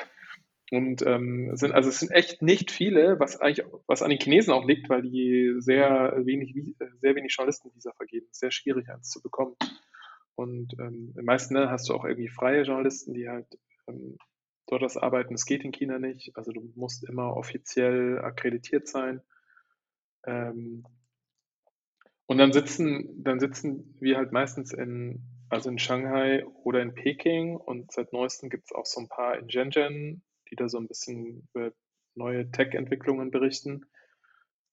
Und ähm, sind, also es sind echt nicht viele, was eigentlich, was an den Chinesen auch liegt, weil die sehr wenig, sehr wenig Journalistenvisa vergeben. Sehr schwierig, eins zu bekommen. Und ähm, in meisten Ländern hast du auch irgendwie freie Journalisten, die halt ähm, dort das arbeiten. Das geht in China nicht. Also du musst immer offiziell akkreditiert sein. Ähm, und dann sitzen, dann sitzen wir halt meistens in, also in Shanghai oder in Peking und seit neuestem gibt es auch so ein paar in Shenzhen, die da so ein bisschen über neue Tech-Entwicklungen berichten.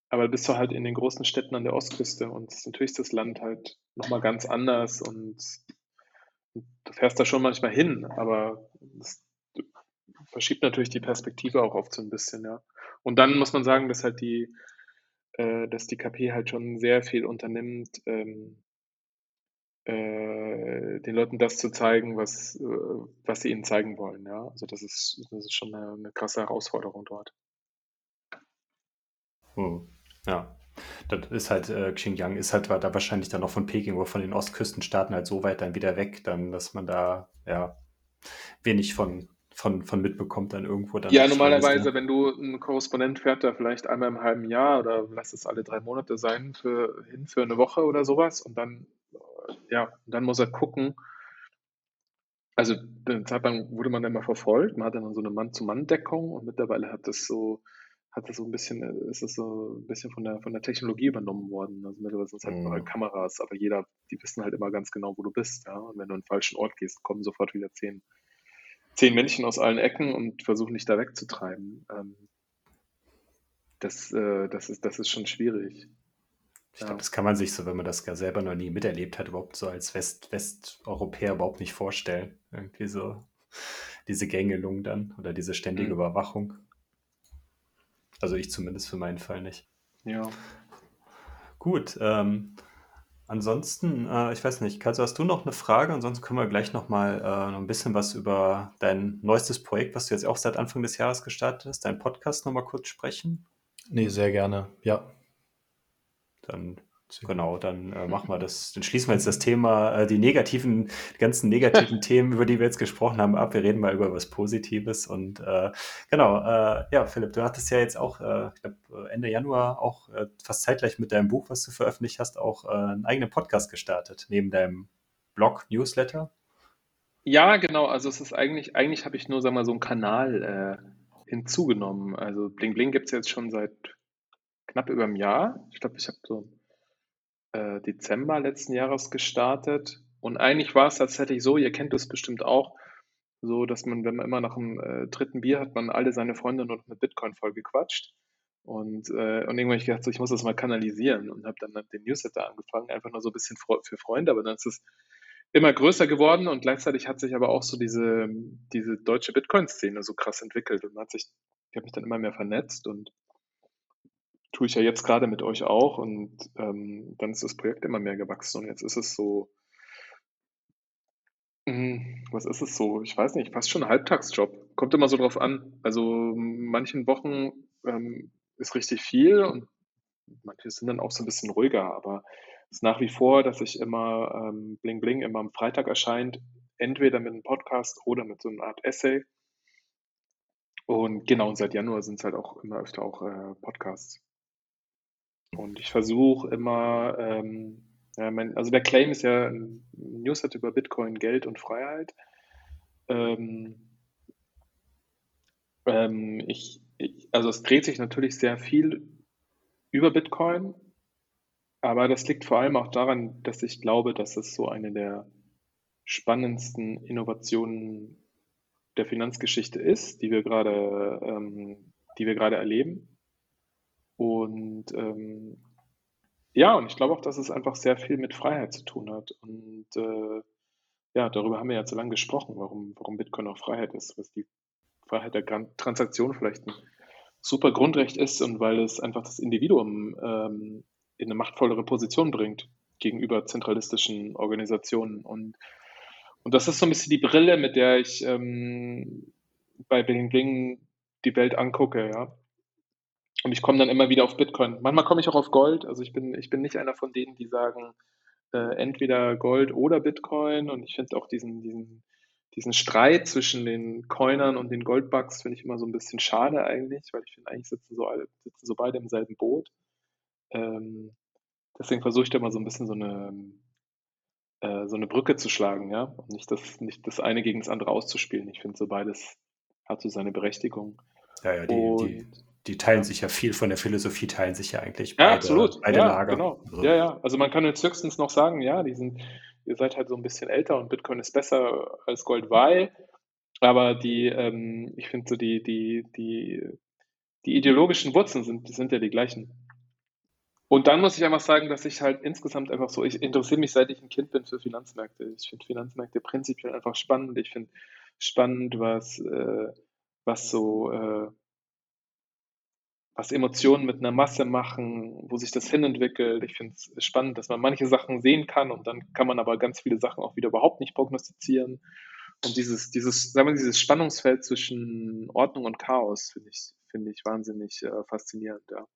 Aber bist du halt in den großen Städten an der Ostküste und natürlich ist das Land halt nochmal ganz anders und, und du fährst da schon manchmal hin, aber das verschiebt natürlich die Perspektive auch oft so ein bisschen, ja. Und dann muss man sagen, dass halt die, äh, dass die KP halt schon sehr viel unternimmt, ähm, äh, den Leuten das zu zeigen, was, äh, was sie ihnen zeigen wollen. Ja? Also das ist, das ist schon eine, eine krasse Herausforderung dort. Hm. Ja, das ist halt, äh, Xinjiang ist halt da wahrscheinlich dann noch von Peking oder von den Ostküstenstaaten halt so weit dann wieder weg, dann, dass man da ja wenig von von, von mitbekommt dann irgendwo dann. Ja, normalerweise, wenn du ein Korrespondent fährt da vielleicht einmal im halben Jahr oder lass es alle drei Monate sein, für, hin für eine Woche oder sowas und dann, ja, dann muss er gucken. Also, eine Zeit lang wurde man immer verfolgt, man hatte dann so eine Mann-zu-Mann-Deckung und mittlerweile hat das so, hat das so ein bisschen, ist das so ein bisschen von der, von der Technologie übernommen worden. Also mittlerweile sind es halt mhm. Kameras, aber jeder, die wissen halt immer ganz genau, wo du bist, ja. Und wenn du an den falschen Ort gehst, kommen sofort wieder zehn zehn Männchen aus allen Ecken und versuchen dich da wegzutreiben. Ähm, das, äh, das, ist, das ist schon schwierig. Ich ja. glaube, das kann man sich so, wenn man das gar selber noch nie miterlebt hat, überhaupt so als West Westeuropäer überhaupt nicht vorstellen. Irgendwie so diese Gängelung dann oder diese ständige mhm. Überwachung. Also ich zumindest für meinen Fall nicht. Ja. Gut. Ähm, Ansonsten, äh, ich weiß nicht, Katja, hast du noch eine Frage? Ansonsten können wir gleich noch mal äh, noch ein bisschen was über dein neuestes Projekt, was du jetzt auch seit Anfang des Jahres gestartet hast, deinen Podcast noch mal kurz sprechen. Nee, sehr gerne. Ja. Dann Genau, dann äh, machen wir das. Dann schließen wir jetzt das Thema, äh, die negativen, die ganzen negativen Themen, über die wir jetzt gesprochen haben, ab. Wir reden mal über was Positives. Und äh, genau, äh, ja, Philipp, du hattest ja jetzt auch, äh, ich glaube, Ende Januar auch äh, fast zeitgleich mit deinem Buch, was du veröffentlicht hast, auch einen eigenen Podcast gestartet, neben deinem Blog, Newsletter. Ja, genau. Also es ist eigentlich, eigentlich habe ich nur, sag mal, so einen Kanal hinzugenommen. Also Bling Bling gibt es jetzt schon seit knapp über einem Jahr. Ich glaube, ich habe so äh, Dezember letzten Jahres gestartet. Und eigentlich war es tatsächlich so, ihr kennt es bestimmt auch, so dass man, wenn man immer nach dem äh, dritten Bier hat, man alle seine Freunde nur noch mit Bitcoin voll gequatscht. Und, äh, und irgendwann habe ich gedacht, so, ich muss das mal kanalisieren und habe dann den Newsletter angefangen, einfach nur so ein bisschen für Freunde, aber dann ist es immer größer geworden und gleichzeitig hat sich aber auch so diese, diese deutsche Bitcoin-Szene so krass entwickelt und hat sich, ich habe mich dann immer mehr vernetzt und tue ich ja jetzt gerade mit euch auch und ähm, dann ist das Projekt immer mehr gewachsen und jetzt ist es so, hm, was ist es so? Ich weiß nicht, fast schon ein Halbtagsjob. Kommt immer so drauf an. Also manchen Wochen ähm, ist richtig viel und manche sind dann auch so ein bisschen ruhiger, aber es ist nach wie vor, dass ich immer ähm, Bling Bling immer am Freitag erscheint, entweder mit einem Podcast oder mit so einer Art Essay. Und genau, und seit Januar sind es halt auch immer öfter auch äh, Podcasts. Und ich versuche immer, ähm, ja, mein, also der Claim ist ja ein Newsletter über Bitcoin, Geld und Freiheit. Ähm, ähm, ich, ich, also es dreht sich natürlich sehr viel über Bitcoin, aber das liegt vor allem auch daran, dass ich glaube, dass es so eine der spannendsten Innovationen der Finanzgeschichte ist, die wir gerade, ähm, die wir gerade erleben. Und ähm, ja, und ich glaube auch, dass es einfach sehr viel mit Freiheit zu tun hat. Und äh, ja, darüber haben wir ja zu lange gesprochen, warum, warum Bitcoin auch Freiheit ist, was die Freiheit der Transaktion vielleicht ein super Grundrecht ist und weil es einfach das Individuum ähm, in eine machtvollere Position bringt gegenüber zentralistischen Organisationen. Und, und das ist so ein bisschen die Brille, mit der ich ähm, bei Bling Bling die Welt angucke, ja. Und ich komme dann immer wieder auf Bitcoin. Manchmal komme ich auch auf Gold. Also ich bin, ich bin nicht einer von denen, die sagen, äh, entweder Gold oder Bitcoin. Und ich finde auch diesen, diesen, diesen Streit zwischen den Coinern und den Goldbugs finde ich immer so ein bisschen schade eigentlich, weil ich finde, eigentlich sitzen so, alle, sitzen so beide im selben Boot. Ähm, deswegen versuche ich da mal so ein bisschen so eine, äh, so eine Brücke zu schlagen, ja, und nicht das, nicht das eine gegen das andere auszuspielen. Ich finde so beides hat so seine Berechtigung. Ja, ja, die, die, die teilen sich ja viel von der Philosophie, teilen sich ja eigentlich beide, ja, absolut. beide ja, Lager. Genau. Also. Ja, ja. Also man kann jetzt höchstens noch sagen, ja, die sind, ihr seid halt so ein bisschen älter und Bitcoin ist besser als Gold, weil, aber die, ähm, ich finde so die, die, die, die ideologischen Wurzeln sind, sind ja die gleichen. Und dann muss ich einfach sagen, dass ich halt insgesamt einfach so, ich interessiere mich, seit ich ein Kind bin, für Finanzmärkte. Ich finde Finanzmärkte prinzipiell einfach spannend. Ich finde spannend, was, äh, was so, äh, was Emotionen mit einer Masse machen, wo sich das hinentwickelt. Ich finde es spannend, dass man manche Sachen sehen kann und dann kann man aber ganz viele Sachen auch wieder überhaupt nicht prognostizieren. Und dieses, dieses, sagen wir, dieses Spannungsfeld zwischen Ordnung und Chaos finde ich, finde ich wahnsinnig äh, faszinierend, ja.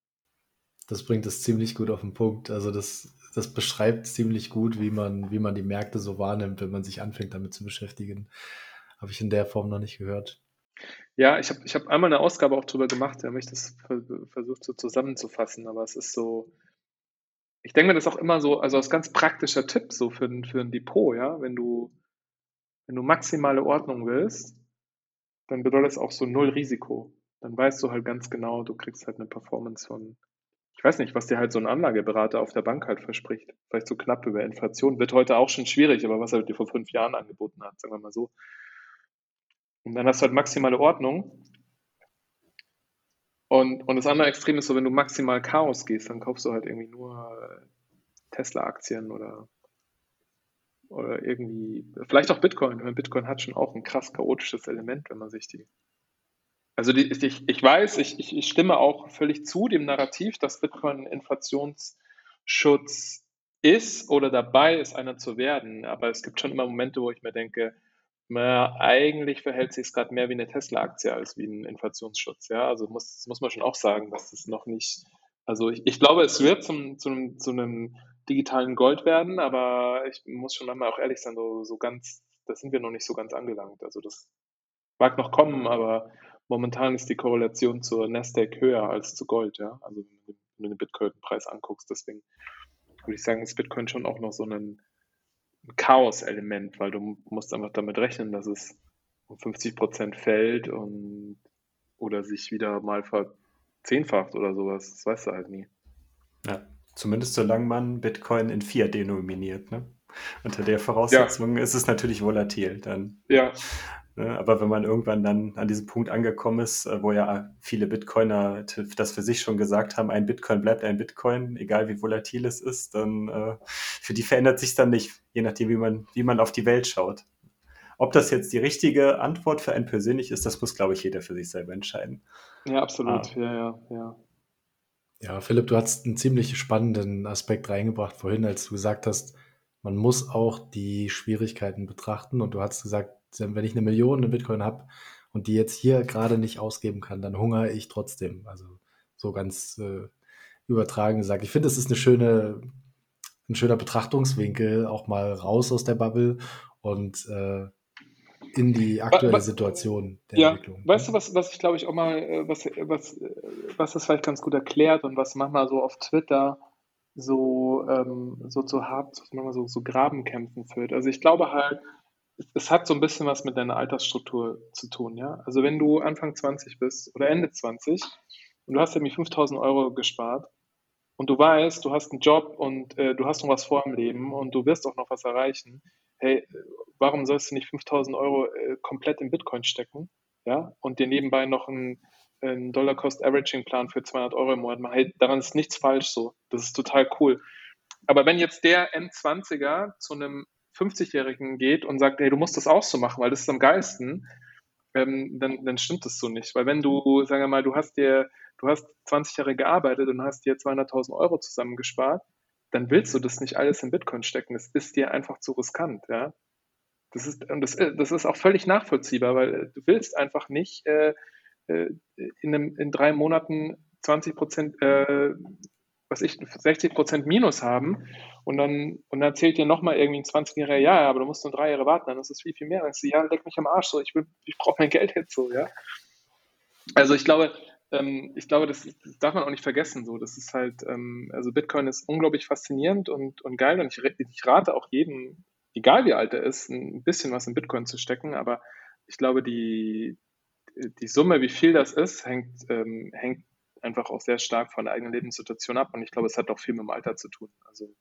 Das bringt es ziemlich gut auf den Punkt. Also das, das beschreibt ziemlich gut, wie man, wie man die Märkte so wahrnimmt, wenn man sich anfängt, damit zu beschäftigen. Habe ich in der Form noch nicht gehört. Ja, ich habe ich hab einmal eine Ausgabe auch drüber gemacht, da habe ich das versucht so zusammenzufassen, aber es ist so, ich denke mir das auch immer so, also als ganz praktischer Tipp so für, für ein Depot, ja, wenn du, wenn du maximale Ordnung willst, dann bedeutet es auch so null Risiko. Dann weißt du halt ganz genau, du kriegst halt eine Performance von, ich weiß nicht, was dir halt so ein Anlageberater auf der Bank halt verspricht. Vielleicht so knapp über Inflation. Wird heute auch schon schwierig, aber was er dir vor fünf Jahren angeboten hat, sagen wir mal so. Und dann hast du halt maximale Ordnung. Und, und das andere Extrem ist so, wenn du maximal Chaos gehst, dann kaufst du halt irgendwie nur äh, Tesla-Aktien oder, oder irgendwie, vielleicht auch Bitcoin. Weil Bitcoin hat schon auch ein krass chaotisches Element, wenn man sich die. Also die, ich, ich weiß, ich, ich, ich stimme auch völlig zu dem Narrativ, dass Bitcoin Inflationsschutz ist oder dabei ist, einer zu werden. Aber es gibt schon immer Momente, wo ich mir denke, naja, eigentlich verhält sich es gerade mehr wie eine Tesla-Aktie als wie ein Inflationsschutz. Ja, also muss, das muss man schon auch sagen, dass es noch nicht, also ich, ich glaube, es wird zum, zum, zu einem digitalen Gold werden, aber ich muss schon einmal auch ehrlich sein, so, so ganz, da sind wir noch nicht so ganz angelangt. Also das mag noch kommen, aber momentan ist die Korrelation zur Nasdaq höher als zu Gold, ja. Also wenn du den Bitcoin-Preis anguckst, deswegen würde ich sagen, ist Bitcoin schon auch noch so ein Chaos-Element, weil du musst einfach damit rechnen, dass es um 50 Prozent fällt und oder sich wieder mal verzehnfacht oder sowas. Das weißt du halt nie. Ja, zumindest solange man Bitcoin in Fiat denominiert. Ne? Unter der Voraussetzung ja. ist es natürlich volatil. Dann. Ja. Ne? Aber wenn man irgendwann dann an diesem Punkt angekommen ist, äh, wo ja viele Bitcoiner das für sich schon gesagt haben, ein Bitcoin bleibt ein Bitcoin, egal wie volatil es ist, dann äh, für die verändert sich dann nicht, je nachdem, wie man, wie man auf die Welt schaut. Ob das jetzt die richtige Antwort für einen persönlich ist, das muss, glaube ich, jeder für sich selber entscheiden. Ja, absolut. Ah. Ja, ja, ja. Ja, Philipp, du hast einen ziemlich spannenden Aspekt reingebracht vorhin, als du gesagt hast, man muss auch die Schwierigkeiten betrachten. Und du hast gesagt, wenn ich eine Million in Bitcoin habe und die jetzt hier gerade nicht ausgeben kann, dann hungere ich trotzdem. Also so ganz äh, übertragen gesagt. Ich finde, es ist eine schöne, ein schöner Betrachtungswinkel, auch mal raus aus der Bubble und äh, in die aktuelle was, Situation der ja, Entwicklung. Weißt du, was, was ich glaube ich auch mal, äh, was, was, was das vielleicht ganz gut erklärt und was manchmal so auf Twitter so, ähm, so zu hart, so, so Grabenkämpfen führt. Also ich glaube halt, es hat so ein bisschen was mit deiner Altersstruktur zu tun, ja. Also wenn du Anfang 20 bist oder Ende 20 und du hast irgendwie 5000 Euro gespart und du weißt, du hast einen Job und äh, du hast noch was vor im Leben und du wirst auch noch was erreichen, hey, warum sollst du nicht 5000 Euro äh, komplett in Bitcoin stecken, ja, und dir nebenbei noch einen, einen Dollar-Cost-Averaging-Plan für 200 Euro im Monat machen? Hey, daran ist nichts falsch so. Das ist total cool. Aber wenn jetzt der N20er zu einem 50-Jährigen geht und sagt, hey, du musst das auch so machen, weil das ist am geilsten, ähm, dann, dann stimmt das so nicht. Weil wenn du, sagen wir mal, du hast dir, du hast 20 Jahre gearbeitet und hast dir 200.000 Euro zusammengespart, dann willst du das nicht alles in Bitcoin stecken. Das ist dir einfach zu riskant, ja. Das ist, und das, das ist auch völlig nachvollziehbar, weil du willst einfach nicht äh, äh in, einem, in drei Monaten 20 Prozent äh, was ich, 60 Prozent Minus haben und dann, und dann zählt dir nochmal irgendwie ein 20-Jähriger, ja, aber du musst nur drei Jahre warten, dann ist es viel, viel mehr. Dann ist ja, leck mich am Arsch, so, ich, ich brauche mein Geld jetzt so, ja. Also ich glaube, ähm, ich glaube, das, das, darf man auch nicht vergessen, so, das ist halt, ähm, also Bitcoin ist unglaublich faszinierend und, und geil und ich, ich rate auch jedem, egal wie alt er ist, ein bisschen was in Bitcoin zu stecken, aber ich glaube, die, die Summe, wie viel das ist, hängt, ähm, hängt einfach auch sehr stark von der eigenen Lebenssituation ab. Und ich glaube, es hat auch viel mit dem Alter zu tun. Also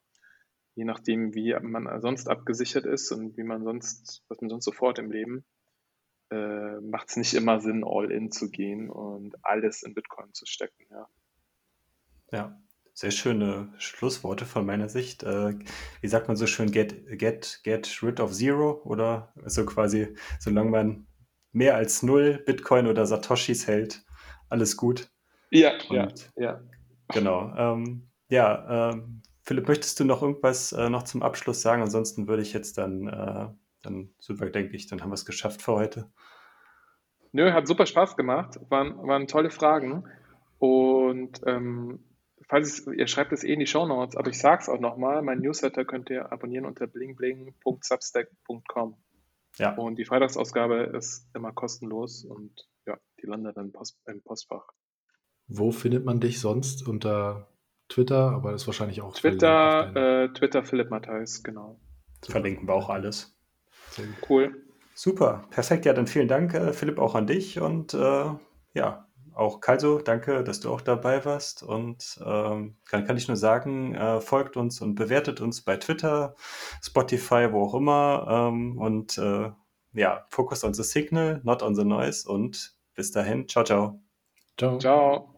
je nachdem, wie man sonst abgesichert ist und wie man sonst, was man sonst sofort im Leben, äh, macht es nicht immer Sinn, all in zu gehen und alles in Bitcoin zu stecken, ja. Ja, sehr schöne Schlussworte von meiner Sicht. Äh, wie sagt man so schön, get, get, get rid of zero oder so quasi, solange man mehr als null Bitcoin oder Satoshis hält, alles gut. Ja, Und, ja, ja. Genau. Ähm, ja, ähm, Philipp, möchtest du noch irgendwas äh, noch zum Abschluss sagen? Ansonsten würde ich jetzt dann, äh, dann super, denke ich, dann haben wir es geschafft für heute. Nö, hat super Spaß gemacht. Waren, waren tolle Fragen. Und ähm, falls es, ihr schreibt es eh in die Show Notes, aber ich sage es auch nochmal, mein Newsletter könnt ihr abonnieren unter blingbling.substack.com. Ja. Und die Freitagsausgabe ist immer kostenlos und ja, die landet dann Post, im Postfach. Wo findet man dich sonst? Unter Twitter, aber das ist wahrscheinlich auch. Twitter, äh, Twitter Philipp Matthijs, genau. Super. Verlinken wir auch alles. Cool. Super, perfekt. Ja, dann vielen Dank, äh, Philipp, auch an dich und äh, ja, auch Kalso, danke, dass du auch dabei warst. Und ähm, kann, kann ich nur sagen, äh, folgt uns und bewertet uns bei Twitter, Spotify, wo auch immer. Ähm, und äh, ja, focus on the signal, not on the noise. Und bis dahin, ciao, ciao. Ciao. Ciao.